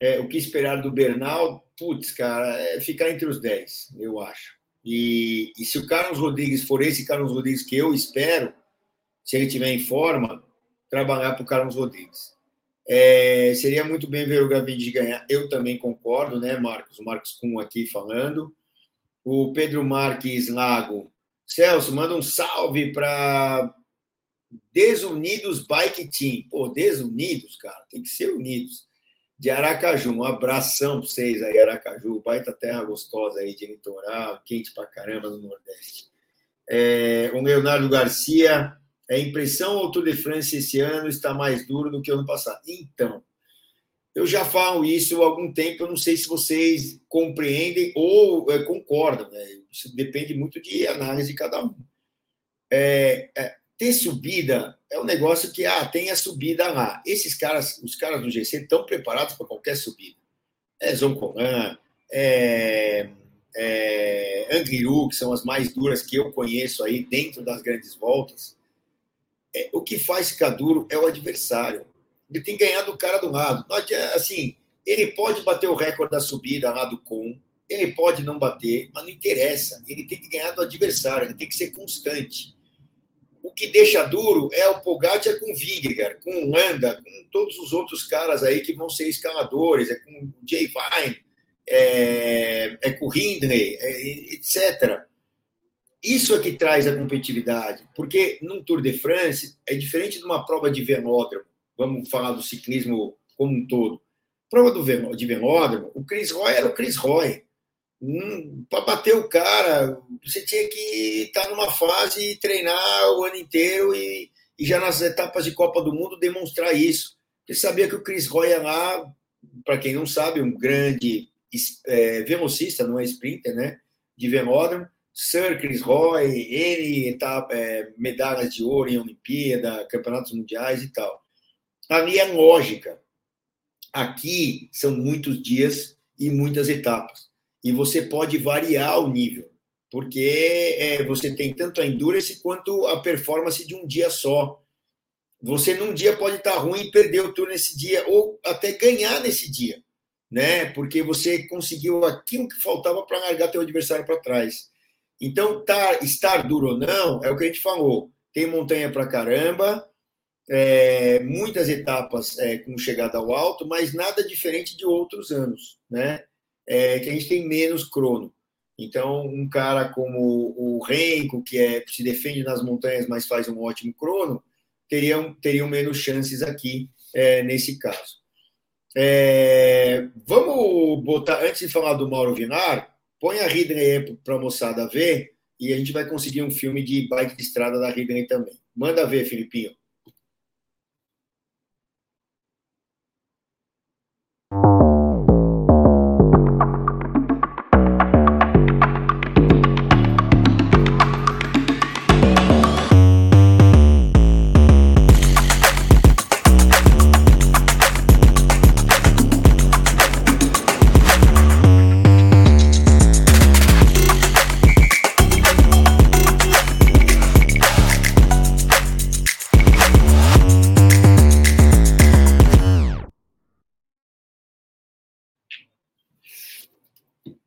É, o que esperar do Bernal? Putz, cara, é ficar entre os 10, eu acho. E, e se o Carlos Rodrigues for esse Carlos Rodrigues que eu espero, se ele tiver em forma, trabalhar para o Carlos Rodrigues. É, seria muito bem ver o Gavindi ganhar. Eu também concordo, né, Marcos? O Marcos Kuhn aqui falando. O Pedro Marques Lago. Celso, manda um salve para Desunidos Bike Team. Pô, Desunidos, cara, tem que ser unidos. De Aracaju, um abração para vocês aí, Aracaju, baita terra gostosa aí de litoral, quente pra caramba no Nordeste. É, o Leonardo Garcia, a impressão ao Tour de France esse ano está mais duro do que ano passado. Então, eu já falo isso há algum tempo, eu não sei se vocês compreendem ou é, concordam, né? isso depende muito de análise de cada um. É, é, ter subida é um negócio que ah, tem a subida lá. Esses caras, os caras do GC estão preparados para qualquer subida. É Zoncolan, é, é Angliru, que são as mais duras que eu conheço aí dentro das grandes voltas é, o que faz ficar duro é o adversário. Ele tem ganhado o cara do lado. Assim, ele pode bater o recorde da subida lá do Com, ele pode não bater, mas não interessa. Ele tem que ganhar do adversário, ele tem que ser constante. O que deixa duro é o Pogacar com o Vingegaard, com o Landa, com todos os outros caras aí que vão ser escaladores, é com o Jay Vine, é, é com o Hindley, é, etc. Isso é que traz a competitividade, porque num Tour de France é diferente de uma prova de velódromo. Vamos falar do ciclismo como um todo. Prova do de velódromo, o Chris Roy era o Chris Roy. Hum, Para bater o cara, você tinha que estar numa fase e treinar o ano inteiro e, e já nas etapas de Copa do Mundo demonstrar isso. Você sabia que o Chris Roy é lá, para quem não sabe, um grande é, velocista, não é sprinter, né? De velódromo Sir Chris Roy, ele tá, é, medalhas de ouro em Olimpíada, campeonatos mundiais e tal. Ali é lógica. Aqui são muitos dias e muitas etapas. E você pode variar o nível, porque é, você tem tanto a endurance quanto a performance de um dia só. Você num dia pode estar ruim e perder o turno nesse dia, ou até ganhar nesse dia, né? Porque você conseguiu aquilo que faltava para largar teu adversário para trás. Então, tá, estar duro ou não, é o que a gente falou. Tem montanha para caramba, é, muitas etapas é, com chegada ao alto, mas nada diferente de outros anos, né? É, que a gente tem menos crono. Então, um cara como o Renko, que é, se defende nas montanhas, mas faz um ótimo crono, teriam, teriam menos chances aqui é, nesse caso. É, vamos botar, antes de falar do Mauro Vinar, Põe a Ridley para a moçada ver e a gente vai conseguir um filme de bike de estrada da Ridley também. Manda ver, Filipinho.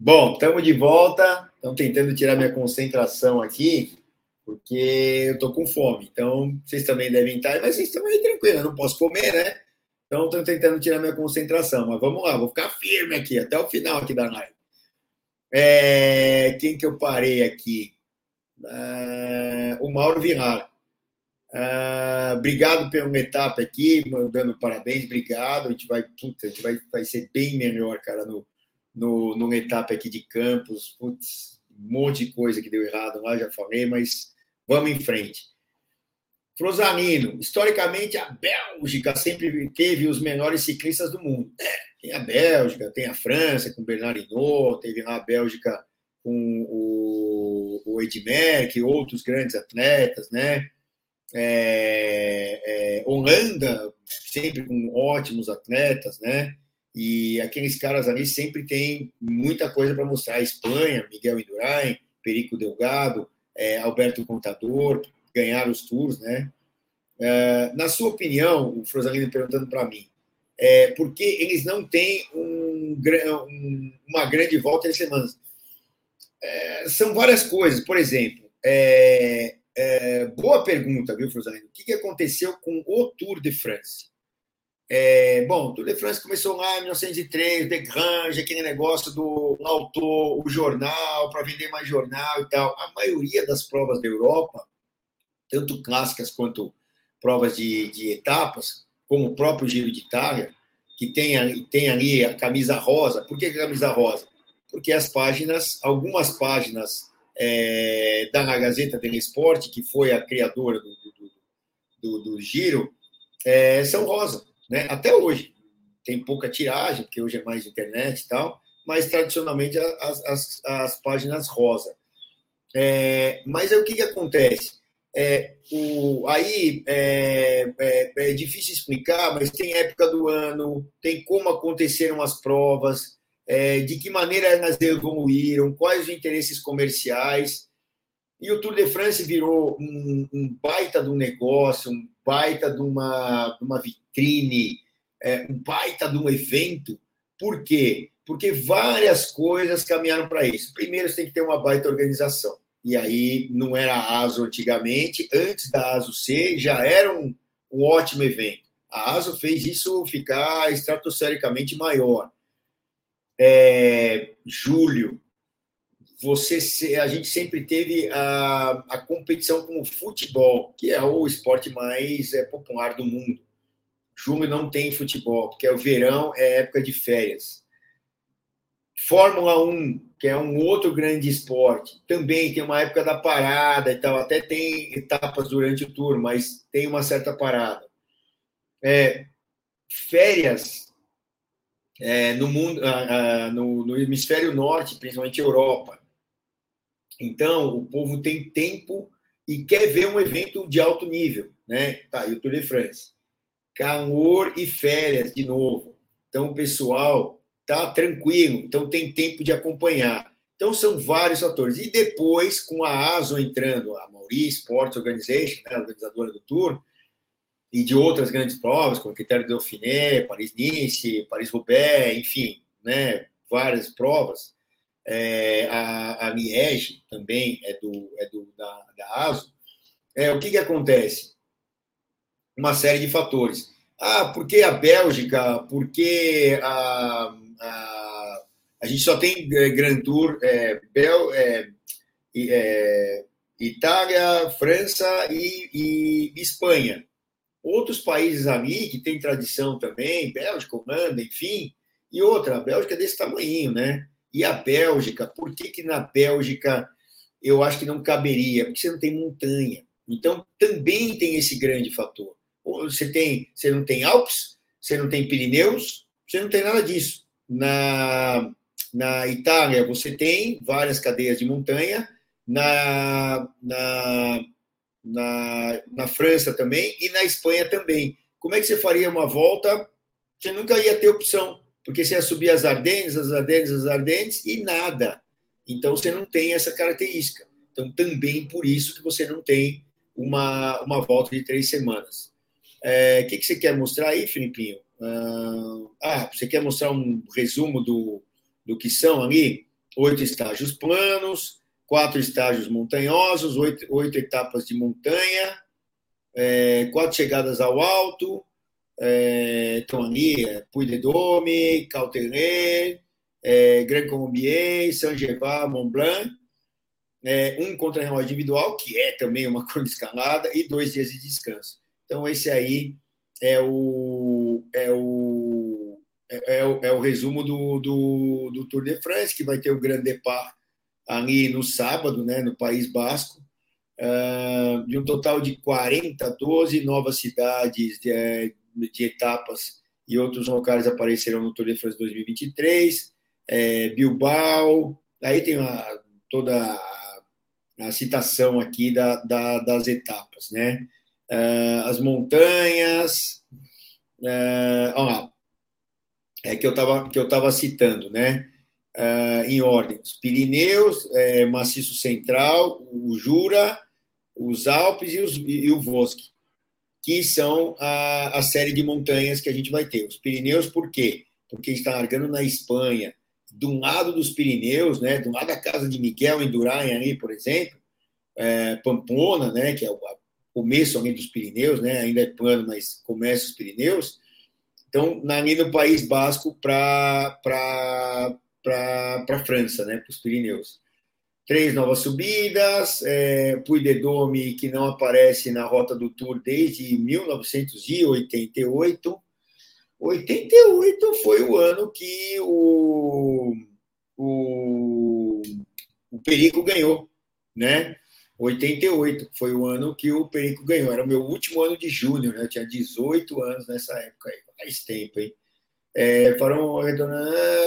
Bom, estamos de volta. Estão tentando tirar minha concentração aqui, porque eu estou com fome. Então, vocês também devem estar, mas vocês estão aí tranquilos, eu não posso comer, né? Então, estão tentando tirar minha concentração. Mas vamos lá, vou ficar firme aqui, até o final aqui da live. É, quem que eu parei aqui? É, o Mauro Vilar. É, obrigado pelo etapa aqui, mandando parabéns, obrigado. A gente vai, puta, a gente vai, vai ser bem melhor, cara, no, no, numa etapa aqui de Campos, putz, um monte de coisa que deu errado lá, já falei, mas vamos em frente. Frosanino, historicamente a Bélgica sempre teve os melhores ciclistas do mundo. É, tem a Bélgica, tem a França com Bernard Hinault, teve lá a Bélgica com o, o Edmerck, outros grandes atletas, né? É, é, Holanda, sempre com ótimos atletas, né? E aqueles caras ali sempre têm muita coisa para mostrar. A Espanha, Miguel Indurain, Perico Delgado, é, Alberto Contador, ganhar os tours, né? É, na sua opinião, o Frosalino perguntando para mim, é, por que eles não têm um, um, uma grande volta em semanas? É, são várias coisas. Por exemplo, é, é, boa pergunta, viu, Frosalino? O que, que aconteceu com o Tour de France? É, bom, o Tour de France começou lá em 1903, De Grange, aquele negócio do autor, o jornal, para vender mais jornal e tal. A maioria das provas da Europa tanto clássicas quanto provas de, de etapas, como o próprio Giro de Itália, que tem, tem ali a camisa rosa. Por que a camisa rosa? Porque as páginas, algumas páginas é, da Gazeta dello Sport, que foi a criadora do, do, do, do Giro, é, são rosa, né? até hoje. Tem pouca tiragem, porque hoje é mais internet e tal, mas tradicionalmente as, as, as páginas rosa. É, mas aí, o que, que acontece? É, o, aí é, é, é, difícil explicar, mas tem época do ano, tem como aconteceram as provas, é, de que maneira elas evoluíram, quais os interesses comerciais. E o Tour de France virou um, um baita de um negócio, um baita de uma, uma vitrine, é, um baita de um evento. Por quê? Porque várias coisas caminharam para isso. Primeiro, você tem que ter uma baita organização e aí não era a ASO antigamente, antes da ASO ser, já era um, um ótimo evento. A ASO fez isso ficar estratosfericamente maior. É, julho, você a gente sempre teve a, a competição com o futebol, que é o esporte mais é, popular do mundo. Julho não tem futebol, porque é o verão, é época de férias. Fórmula 1, que é um outro grande esporte, também tem uma época da parada e tal, até tem etapas durante o tour, mas tem uma certa parada. É, férias é, no mundo, ah, ah, no, no hemisfério norte, principalmente Europa. Então, o povo tem tempo e quer ver um evento de alto nível, né? Tá, o Tour de France. Calor e férias de novo. Então, o pessoal tá tranquilo, então tem tempo de acompanhar. Então são vários fatores. E depois, com a ASO entrando, a Mauri Sports Organization, né, organizadora do Tour, e de outras grandes provas, como Critério Dauphiné, Paris-Nice, Paris-Roubaix, enfim, né, várias provas. É, a, a Liege também é, do, é do, da, da ASO. É, o que, que acontece? Uma série de fatores. Ah, por que a Bélgica? Por que a, a, a gente só tem é, Grand Tour é, Bel, é, é, Itália, França e, e, Espanha. Outros países ali que têm tradição também, Bélgica, Holanda, enfim, e outra, a Bélgica é desse tamanho, né? E a Bélgica, por que, que na Bélgica eu acho que não caberia? Porque você não tem montanha. Então, também tem esse grande fator. Você, tem, você não tem Alpes, você não tem Pirineus, você não tem nada disso. Na, na Itália, você tem várias cadeias de montanha. Na, na, na, na França também e na Espanha também. Como é que você faria uma volta? Você nunca ia ter opção, porque você ia subir as Ardennes, as Ardennes, as Ardennes e nada. Então você não tem essa característica. Então também por isso que você não tem uma, uma volta de três semanas. O é, que, que você quer mostrar aí, Filipinho? Ah, você quer mostrar um resumo do, do que são ali? Oito estágios planos, quatro estágios montanhosos, oito, oito etapas de montanha, é, quatro chegadas ao alto, estão ali é, Puy de Dôme, Cauterê, é, Grand Colombier, Saint-Gervais, Mont Blanc, é, um contra-relógio individual, que é também uma de escalada, e dois dias de descanso. Então, esse aí é o, é o, é, o, é o resumo do, do, do, Tour de France, que vai ter o Grande Depart ali no sábado, né, no País Basco. uh, de um total de 40, 12 novas cidades de, de etapas e outros locais aparecerão no Tour de France 2023. É, Bilbao, aí tem toda a, a, citação aqui da, da, das etapas, né? Uh, as montanhas, uh, ó, é que eu estava que eu estava citando, né? Uh, em ordem: os Pirineus, é, Maciço Central, o Jura, os Alpes e, os, e o Vosque, que são a, a, série de montanhas que a gente vai ter. Os Pirineus, por quê? Porque está largando na Espanha. De um lado dos Pirineus, né, do lado da casa de Miguel em Durain, aí, por exemplo, é, Pamplona, né, que é o começo ali dos Pirineus, né, ainda é plano, mas começa os Pirineus. Então, ali no País Basco para a França, né, para os Pirineus três novas subidas, é, Puy de Dôme, que não aparece na rota do Tour desde 1988. 88 foi o ano que o, o, o Perico ganhou, né? 88 foi o ano que o Perico ganhou. Era o meu último ano de júnior, né? Eu tinha 18 anos nessa época aí. Faz tempo, hein? É, foram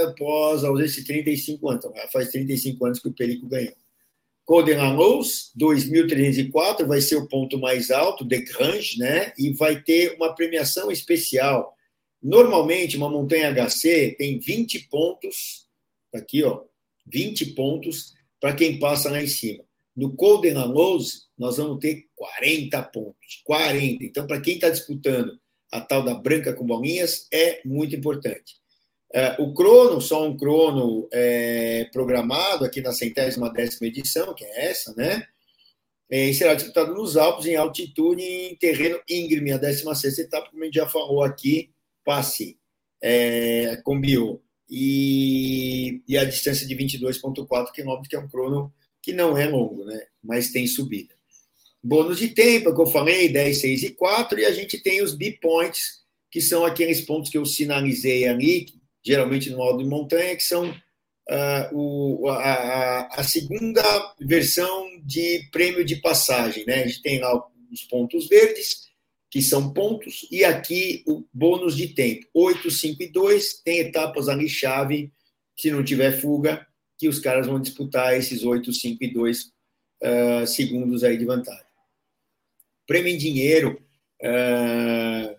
após a ausência de 35 anos. Então, faz 35 anos que o Perico ganhou. Golden Lanos, 2.304, vai ser o ponto mais alto, de Grange, né? E vai ter uma premiação especial. Normalmente, uma montanha HC tem 20 pontos, tá aqui, ó, 20 pontos para quem passa lá em cima. No Golden Lanos, nós vamos ter 40 pontos. 40. Então, para quem está disputando a tal da branca com bolinhas, é muito importante. É, o crono, só um crono é, programado aqui na centésima décima edição, que é essa, né? E será disputado nos Alpes, em altitude, em terreno íngreme, a 16 etapa, como a gente já falou aqui, passe, é, com bio. E, e a distância de 22,4 km, que é um crono que não é longo, né? Mas tem subida. Bônus de tempo, que eu falei, 10, 6 e 4, e a gente tem os B-points, que são aqueles pontos que eu sinalizei ali, geralmente no alto de montanha, que são uh, o, a, a, segunda versão de prêmio de passagem. Né? A gente tem lá os pontos verdes, que são pontos, e aqui o bônus de tempo. 8, 5 e 2, tem etapas ali chave, se não tiver fuga, que os caras vão disputar esses 8, 5 e 2 uh, ah, segundos aí de vantagem prêmio em dinheiro, uh, ah,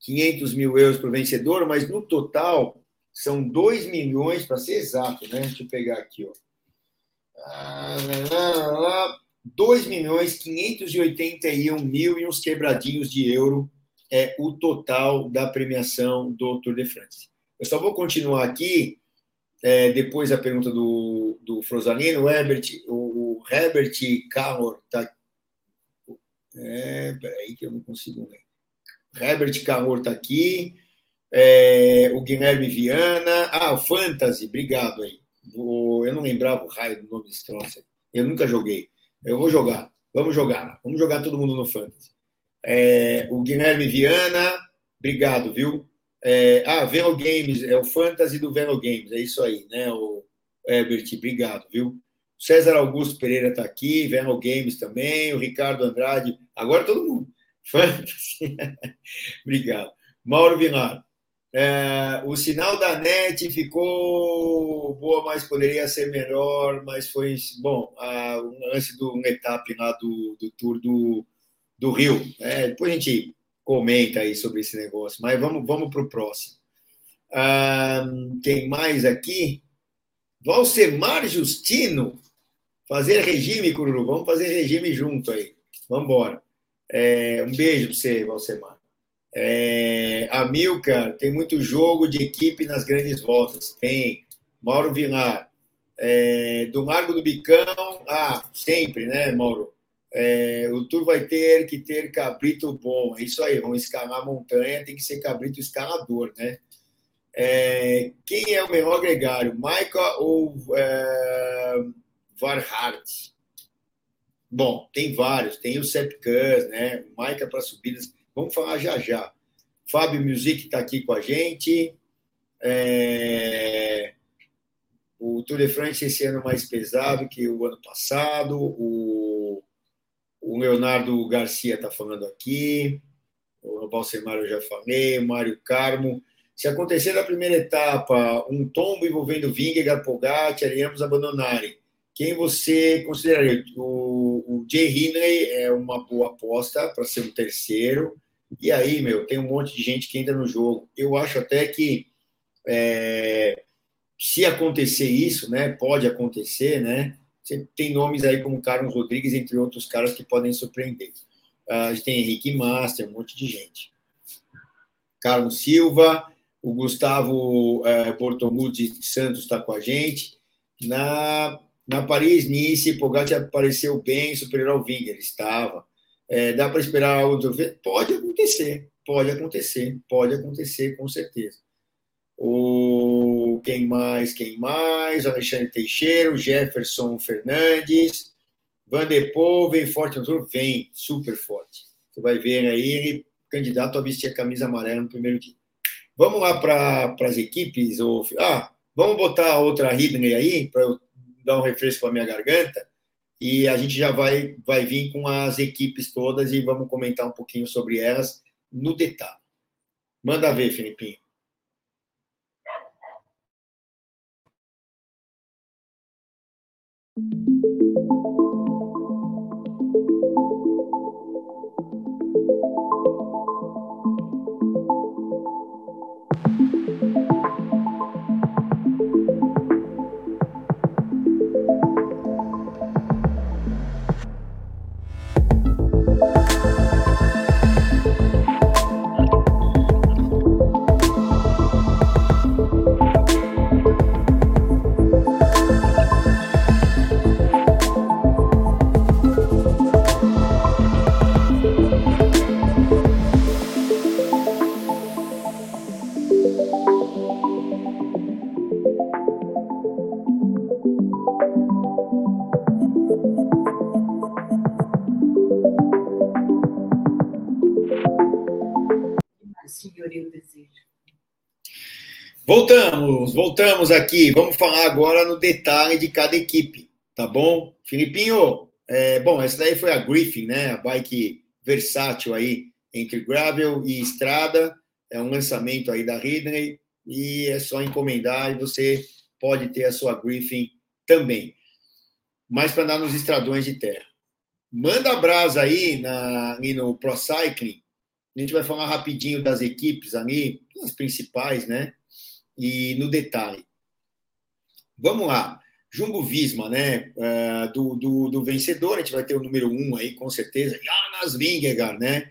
500 mil euros para o vencedor, mas no total são 2 milhões, para ser exato, né? Deixa eu pegar aqui, ó. 2 milhões 581 mil e uns quebradinhos de euro é o total da premiação do Tour de France. Eu só vou continuar aqui, é, depois da pergunta do, do Frosalino, o Herbert, o, o Herbert Carror está é, peraí que eu não consigo ler. Herbert Carror está aqui. É, o Guilherme Viana. Ah, o Fantasy, obrigado aí. Eu não lembrava o raio do nome desse troço. Eu nunca joguei. Eu vou jogar. Vamos jogar. Vamos jogar todo mundo no Fantasy. É, o Guilherme Viana, obrigado, viu? É, ah, Velo Games, é o Fantasy do Velo Games, é isso aí, né? O Herbert, obrigado, viu? César Augusto Pereira está aqui, Veno Games também, o Ricardo Andrade, agora todo mundo. Obrigado. Mauro Vilar. É, o sinal da net ficou boa, mas poderia ser melhor, mas foi bom. A, um lance do um etapa lá do, do Tour do, do Rio. É, depois a gente comenta aí sobre esse negócio, mas vamos, vamos para o próximo. Ah, quem mais aqui? Valcemar Justino. Fazer regime, Cururu. Vamos fazer regime junto aí. Vamos embora. É, um beijo para você, Valsemar. É, Amilcar, tem muito jogo de equipe nas grandes voltas. Tem. Mauro Vilar. É, do Largo do Bicão. Ah, sempre, né, Mauro? É, o Tour vai ter que ter cabrito bom. É isso aí, vamos escalar a montanha, tem que ser cabrito escalador, né? É, quem é o melhor gregário, Maica ou é, Varhart. Bom, tem vários, tem o Sepkus, né? Maica para subidas. Vamos falar já já. Fábio Music está aqui com a gente. É... O Tour de France esse ano mais pesado que o ano passado. O, O Leonardo Garcia está falando aqui. O Balsemar eu já falei. O Mário Carmo. Se acontecer na primeira etapa um tombo envolvendo Vingegaard, Pogacar e ambos abandonarem, quem você consideraria? O, o Jay Hindley é uma boa aposta para ser o terceiro. E aí, meu, tem um monte de gente que entra no jogo. Eu acho até que é, se acontecer isso, né, pode acontecer, né? Você tem nomes aí como Carlos Rodrigues, entre outros caras que podem surpreender. A gente tem Henrique Master, um monte de gente. Carlos Silva, o Gustavo é, Portomudi Santos está com a gente. Na, na Paris-Nice, Pogacar apareceu bem, superior ao Vinger, estava. É, dá para esperar outro? Pode acontecer, pode acontecer, pode acontecer, com certeza. O quem mais? Quem mais? Alexandre Teixeira, Jefferson Fernandes, Van der Poel vem forte no tour, vem super forte. Você vai ver aí ele candidato a vestir a camisa amarela no primeiro dia. Vamos lá para as equipes. Ou... Ah, vamos botar outra Ridney aí para eu dar um refresco para minha garganta e a gente já vai, vai vir com as equipes todas e vamos comentar um pouquinho sobre elas no detalhe. Manda ver, Filipinho. Voltamos, voltamos aqui. Vamos falar agora no detalhe de cada equipe, tá bom? Filipinho, é, bom, essa daí foi a Griffin, né? A bike versátil aí entre gravel e estrada. É um lançamento aí da Ridley e é só encomendar e você pode ter a sua Griffin também. Mas para andar nos estradões de terra. Manda brasa aí, na, no Pro Cycling. A gente vai falar rapidinho das equipes ali, as principais, né? E no detalhe. Vamos lá. Jumbo Visma, né? Uh, do, do, do, vencedor, a gente vai ter o número um aí, com certeza. Jonas Vingegaard, né?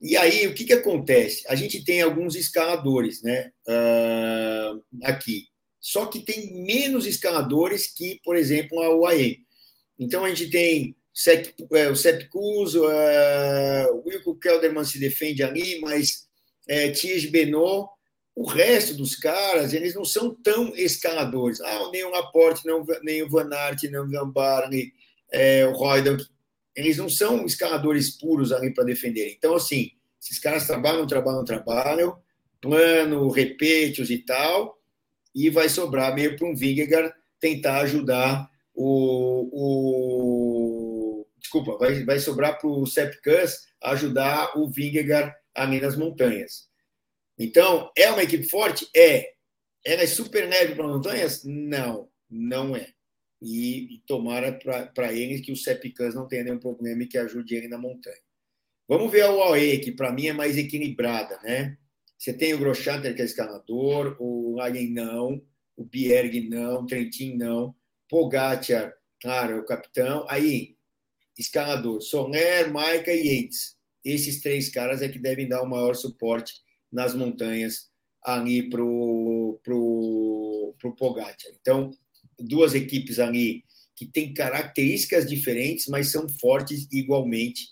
E aí, o que, que acontece? A gente tem alguns escaladores, né? Uh, aqui. Só que tem menos escaladores que, por exemplo, a UAE. Então, a gente tem é, o Sepp uh, o Wilco Kelderman se defende ali, mas é, Ties Benot o resto dos caras, eles não são tão escaladores. Ah, nem o Laporte, nem o Van Aert, nem o Van Barney, é, o Roydan. Eles não são escaladores puros ali para defender. Então, assim, esses caras trabalham, trabalham, trabalham, plano, repetios e tal, e vai sobrar meio para um Vingegaard tentar ajudar o, o desculpa, vai, vai sobrar para o Sepp Kuss ajudar o Vingegaard ali nas montanhas. Então, é uma equipe forte? É. Ela é super leve para montanhas? Não, não é. E, e tomara para eles que o Sepicans não tenha nenhum problema e que ajude ele na montanha. Vamos ver a UAE, que para mim é mais equilibrada, né? Você tem o Groschanter, que é escalador, o Lagen não, o Bierg não, o Trentin não, Pogacar, claro, é o capitão. Aí, escalador, Soler, Maika e Yates. Esses três caras é que devem dar o maior suporte nas montanhas ali para o pro, pro Pogacar. Então, duas equipes ali que têm características diferentes, mas são fortes igualmente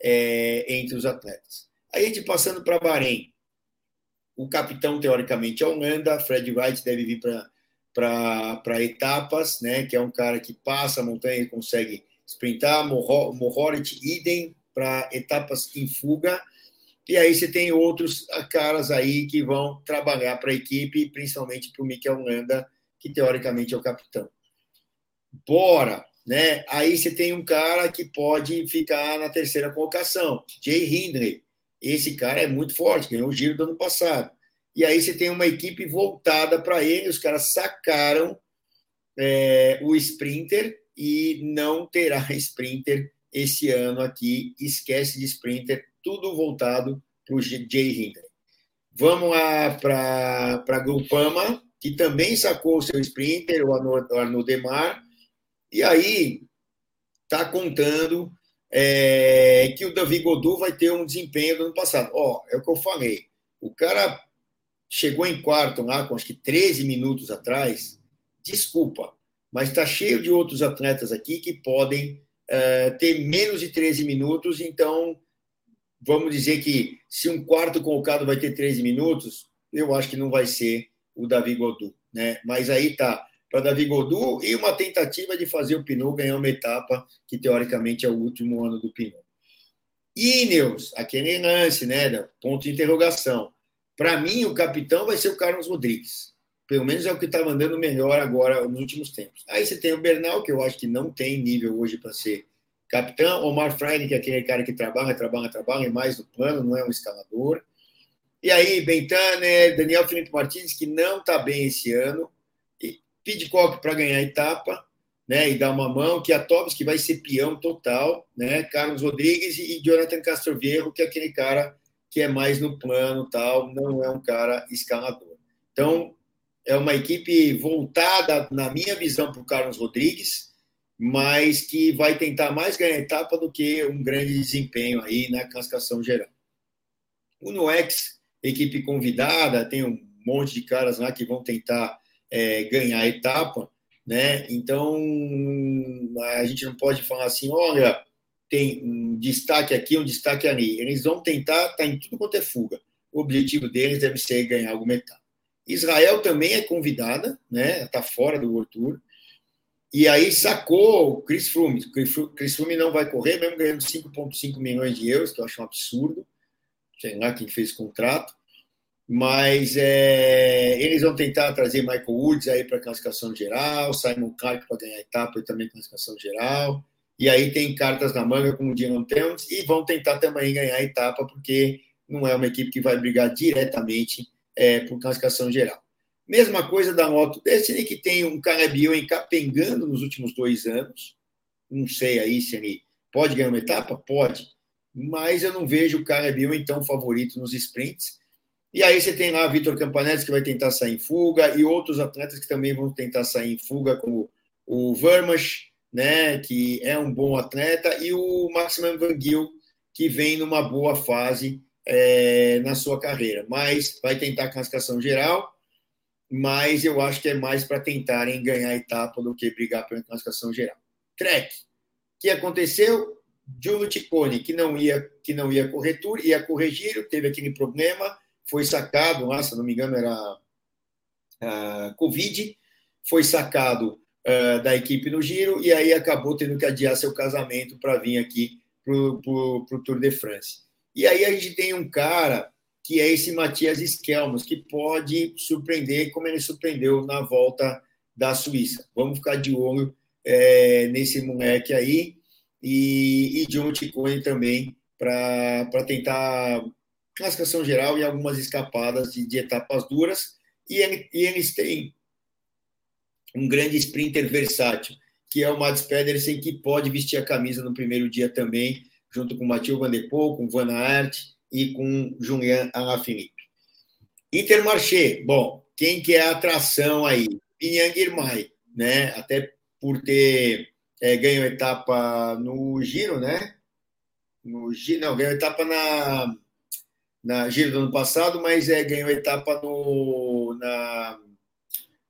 é, entre os atletas. Aí a gente passando para Bahrein. O capitão, teoricamente, é Holanda. Fred Wright deve vir para etapas, né? que é um cara que passa a montanha e consegue sprintar. Mohorit, idem para etapas em fuga. E aí você tem outros caras aí que vão trabalhar para a equipe, principalmente para o Mikel Landa, que teoricamente é o capitão. Bora! né? Aí você tem um cara que pode ficar na terceira colocação, Jay Hindley. Esse cara é muito forte, ganhou o giro do ano passado. E aí você tem uma equipe voltada para ele, os caras sacaram é, o sprinter e não terá sprinter esse ano aqui. Esquece de sprinter, tudo voltado para o Jay Hindley. Vamos lá para a Grupama, que também sacou o seu sprinter, o Arnaud Demar, e aí está contando é, que o Davi Godu vai ter um desempenho do ano passado. Ó, é o que eu falei. O cara chegou em quarto lá, com acho que 13 minutos atrás. Desculpa, mas está cheio de outros atletas aqui que podem é, ter menos de 13 minutos, então vamos dizer que se um quarto colocado vai ter 13 minutos, eu acho que não vai ser o Davi Godu, né? Mas aí tá para Davi Godu e uma tentativa de fazer o Pinot ganhar uma etapa que teoricamente é o último ano do Pinot. Ineos, aquele lance, né? Ponto de interrogação. Para mim, o capitão vai ser o Carlos Rodrigues. Pelo menos é o que está mandando melhor agora nos últimos tempos. Aí você tem o Bernal, que eu acho que não tem nível hoje para ser capitão. Omar Freire, que é aquele cara que trabalha, trabalha, trabalha, é mais no plano, não é um escalador. E aí, Bentaner, Daniel Felipe Martins, que não está bem esse ano. Pidcock para ganhar a etapa, né, e dar uma mão, que a Tobbs, que vai ser peão total, né, Carlos Rodrigues e Jonathan Castroviejo, que é aquele cara que é mais no plano, tal, não é um cara escalador. Então, é uma equipe voltada, na minha visão, para o Carlos Rodrigues, mas que vai tentar mais ganhar etapa do que um grande desempenho aí na classificação geral. O Noex, equipe convidada, tem um monte de caras lá que vão tentar é, ganhar a etapa, né? Então a gente não pode falar assim, olha, tem um destaque aqui, um destaque ali. Eles vão tentar, tá em tudo quanto é fuga. O objetivo deles deve ser ganhar alguma etapa. Israel também é convidada, né? Está fora do World Tour. E aí sacou o Chris Froome. Chris Froome não vai correr, mesmo ganhando 5,5 milhões de euros, que eu acho um absurdo. Sei lá quem fez contrato mas é, eles vão tentar trazer Michael Woods aí para classificação geral, Simon Clark para ganhar etapa e também classificação geral, e aí tem cartas na manga com o Dylan Towns e vão tentar também ganhar etapa, porque não é uma equipe que vai brigar diretamente é, por classificação geral. Mesma coisa da Moto. Destiny, que tem um Carabio encapengando nos últimos dois anos, não sei aí se ele pode ganhar uma etapa? Pode, mas eu não vejo o Carabio então favorito nos sprints, e aí você tem lá Vitor Campanetti, que vai tentar sair em fuga, e outros atletas que também vão tentar sair em fuga, como o Vermas, né, que é um bom atleta, e o Maximum Van Gil, que vem numa boa fase é, na sua carreira. Mas vai tentar a classificação geral, mas eu acho que é mais para tentarem ganhar a etapa do que brigar pela classificação geral. Trek. O que aconteceu? Giulio Ticone, que não ia que não ia correr tour, ia correr giro, teve aquele problema, foi sacado lá, se não me engano, era uh, Covid, foi sacado uh, da equipe no giro e aí acabou tendo que adiar seu casamento para vir aqui para o Tour de France. E aí a gente tem um cara que é esse Matias Skelmos, que pode surpreender como ele surpreendeu na volta da Suíça. Vamos ficar de olho é, nesse moleque aí e, e John Ticone também para tentar classificação geral e algumas escapadas de, de etapas duras. E, ele, e, eles têm um grande sprinter versátil, que é o Mads Pedersen, que pode vestir a camisa no primeiro dia também, junto com Mathieu Van Der Poel, com Van Aert e com Julian Alaphilippe. Intermarché, bom, quem que é a atração aí? Pinhang Irmay, né? Até por ter é, ganho etapa no Giro, né? No Giro, não, ganhou etapa na na Giro do ano passado, mas é, ganhou etapa no, na,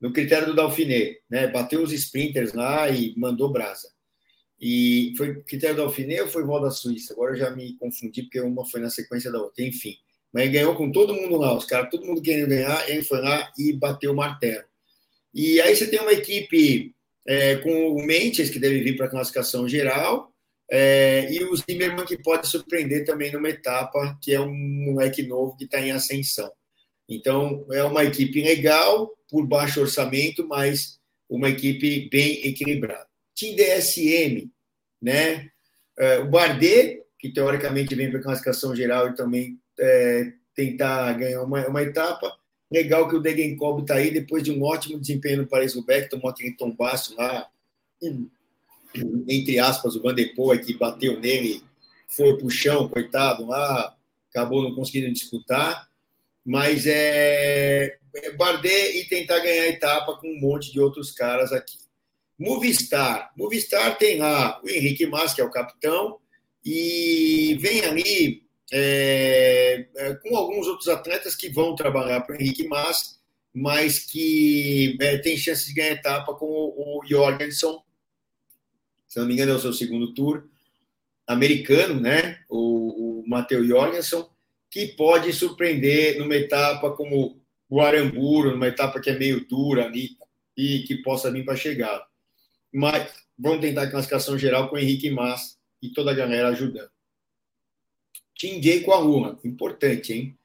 no critério do Dauphiné, né? Bateu os sprinters lá e mandou brasa. E foi critério do Dauphiné ou foi Vol da Suíça? Agora eu já me confundi porque uma foi na sequência da outra. Enfim, mas ele ganhou com todo mundo lá, os caras, todo mundo querendo ganhar, ele foi lá e bateu o martelo. E aí você tem uma equipe é, com o Mentes, que deve vir para a classificação geral, é, e o Zimmermann que pode surpreender também numa etapa, que é um moleque novo que está em ascensão. Então, é uma equipe legal, por baixo orçamento, mas uma equipe bem equilibrada. Team DSM, né? É, o Bardet, que teoricamente vem para a classificação geral e também é, tentar ganhar uma, uma etapa. Legal que o Degenkolb está aí, depois de um ótimo desempenho no Paris-Roubaix, tomou aquele tombaço lá, entre aspas, o Van der que bateu nele, foi para o chão, coitado, lá, acabou não conseguindo disputar. Mas é, é Bardet e tentar ganhar a etapa com um monte de outros caras aqui. Movistar. Movistar tem lá o Henrique Mas, que é o capitão, e vem ali é, é, com alguns outros atletas que vão trabalhar para o Henrique Mas, mas que é, tem chance de ganhar etapa com o, o Jorgensen, se não me engano é o seu segundo tour, americano, né? O, o Matheus Jorgensen, que pode surpreender numa etapa como o Aramburo, numa etapa que é meio dura ali e que possa vir para chegar. Mas vamos tentar a classificação geral com o Henrique Mas e toda a galera ajudando. Tinguei com a Lula, importante, hein?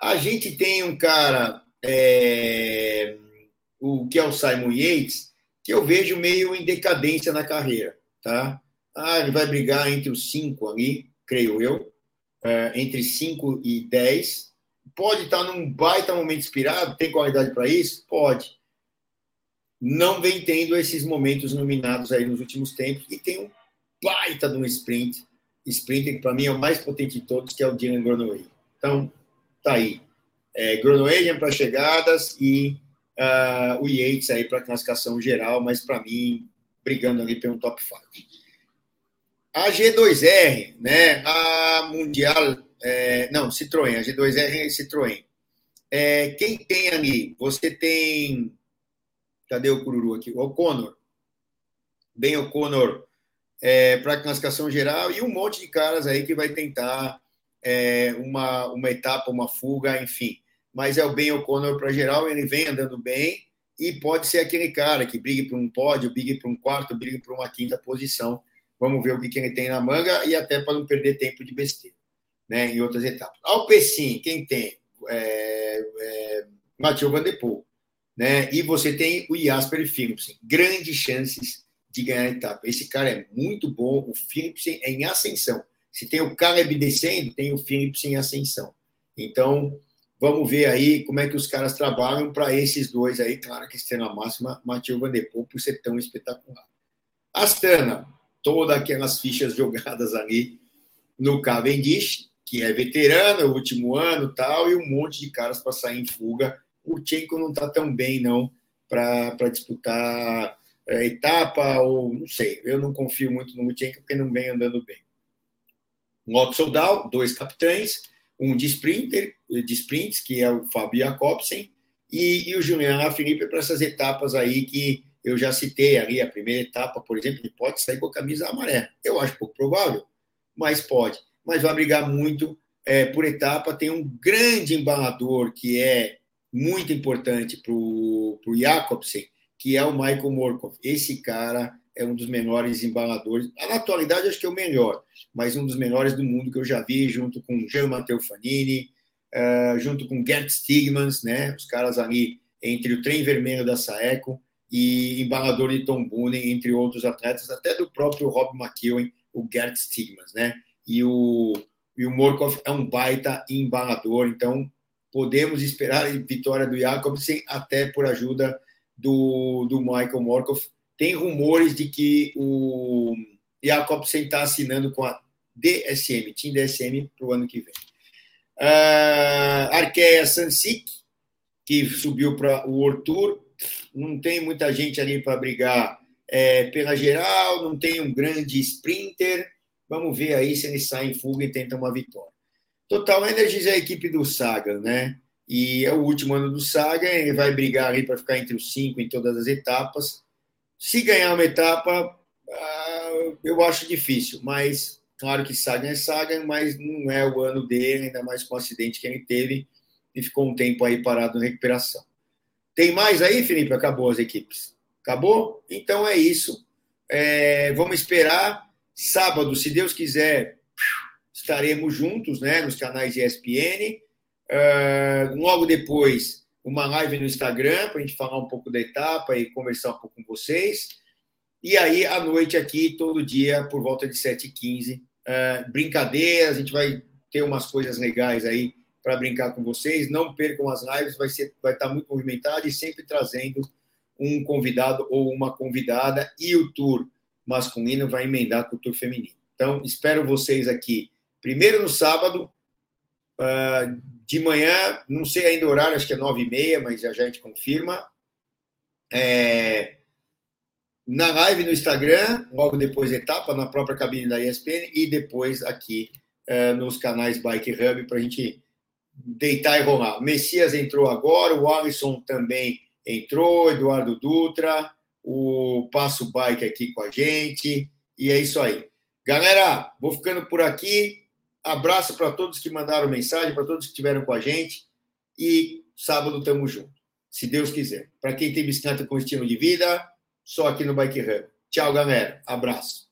A gente tem um cara, é, o que é o Simon Yates, que eu vejo meio em decadência na carreira, tá? Ah, ele vai brigar entre os cinco ali, creio eu, é, entre cinco e dez. Pode estar num baita momento inspirado, tem qualidade para isso? Pode. Não vem tendo esses momentos nominados aí nos últimos tempos e tem um baita de um sprint sprinter, que para mim é o mais potente de todos, que é o Dylan Gronoway. Então, tá aí. É, Groenewegen para chegadas e uh, o Yates aí para classificação geral, mas para mim, brigando ali pelo top 5. A G2R, né, a Mundial, é, não, Citroën, a G2R é Citroën. É, quem tem ali? Você tem. Cadê o Cururu aqui? O O'Connor. Bem, O'Connor é, para a classificação geral e um monte de caras aí que vai tentar é, uma, uma etapa, uma fuga, enfim. Mas é o Ben O'Connor para geral, ele vem andando bem e pode ser aquele cara que brigue para um pódio, brigue para um quarto, brigue para uma quinta posição. Vamos ver o que, que ele tem na manga e até para não perder tempo de besteira né, em outras etapas. Alpecin, quem tem? É, é, Mathieu Van Der Poel. Né? E você tem o Jasper Philipsen. Grandes chances de ganhar a etapa. Esse cara é muito bom, o Philipsen é em ascensão. Se tem o Caleb descendo, tem o Philipsen em ascensão. Então, vamos ver aí como é que os caras trabalham para esses dois aí. Claro que estrela máxima, Matheus Van Der Poel, por ser tão espetacular. Astana, todas aquelas fichas jogadas ali no Cavendish, que é veterano, é o último ano tal, e um monte de caras para sair em fuga. O Tchenko não está tão bem, não, para disputar é, etapa, ou não sei. Eu não confio muito no Mutchenko porque não vem andando bem. Um Oxodal, dois capitães, um de sprinter, de sprints, que é o Fabio Jacobsen, e, e o Julian Alaphilippe para essas etapas aí que eu já citei ali. A primeira etapa, por exemplo, ele pode sair com a camisa amarela. Eu acho pouco provável, mas pode. Mas vai brigar muito é, por etapa. Tem um grande embalador que é muito importante para o Jacobsen, que é o Michael Morkov. Esse cara é um dos melhores embaladores. Na atualidade, acho que é o melhor, mas um dos melhores do mundo que eu já vi, junto com Jean Matteo Fanini, uh, junto com Gert Stigmans, né? Os caras ali entre o trem vermelho da Saeco e embalador de Tom Boonen, entre outros atletas, até do próprio Rob McEwen, o Gert Stigmans, né? E o, e o Morkov é um baita embalador, então podemos esperar vitória do Jacobsen até por ajuda do, do Michael Morkov. Tem rumores de que o Jacobsen está assinando com a DSM, Team DSM, para o ano que vem. Uh, Arkea Sansik, que subiu para o World Tour, não tem muita gente ali para brigar é, pela geral, não tem um grande sprinter. Vamos ver aí se ele sai em fuga e tenta uma vitória. Total Energies é a equipe do Saga, né? e é o último ano do Saga, ele vai brigar ali para ficar entre os cinco em todas as etapas. Se ganhar uma etapa, ah, eu acho difícil, mas claro que Saga é Saga, mas não é o ano dele, ainda mais com o acidente que ele teve e ficou um tempo aí parado na recuperação. Tem mais aí, Felipe? Acabou as equipes. Acabou? Então é isso. É, vamos esperar. Sábado, se Deus quiser, estaremos juntos né, nos canais ESPN. Uh, logo depois, uma live no Instagram para a gente falar um pouco da etapa e conversar um pouco com vocês. E aí, à noite aqui, todo dia, por volta de 7h15, uh, brincadeiras, a gente vai ter umas coisas legais aí para brincar com vocês. Não percam as lives, vai, ser, vai estar muito movimentado e sempre trazendo um convidado ou uma convidada. E o tour masculino vai emendar com o tour feminino. Então, espero vocês aqui, primeiro no sábado, uh, de manhã, não sei ainda o horário, acho que é nove e meia, mas a gente confirma. É, na live no Instagram, logo depois etapa, na própria cabine da ESPN e depois aqui é, nos canais Bike Hub para a gente deitar e rolar. Messias entrou agora, o Alisson também entrou, Eduardo Dutra, o Passo Bike aqui com a gente, e é isso aí. Galera, vou ficando por aqui. Abraço para todos que mandaram mensagem, para todos que estiveram com a gente. E sábado estamos juntos, se Deus quiser. Para quem tem bicicleta com estilo de vida, só aqui no Bike Hub. Tchau, galera. Abraço.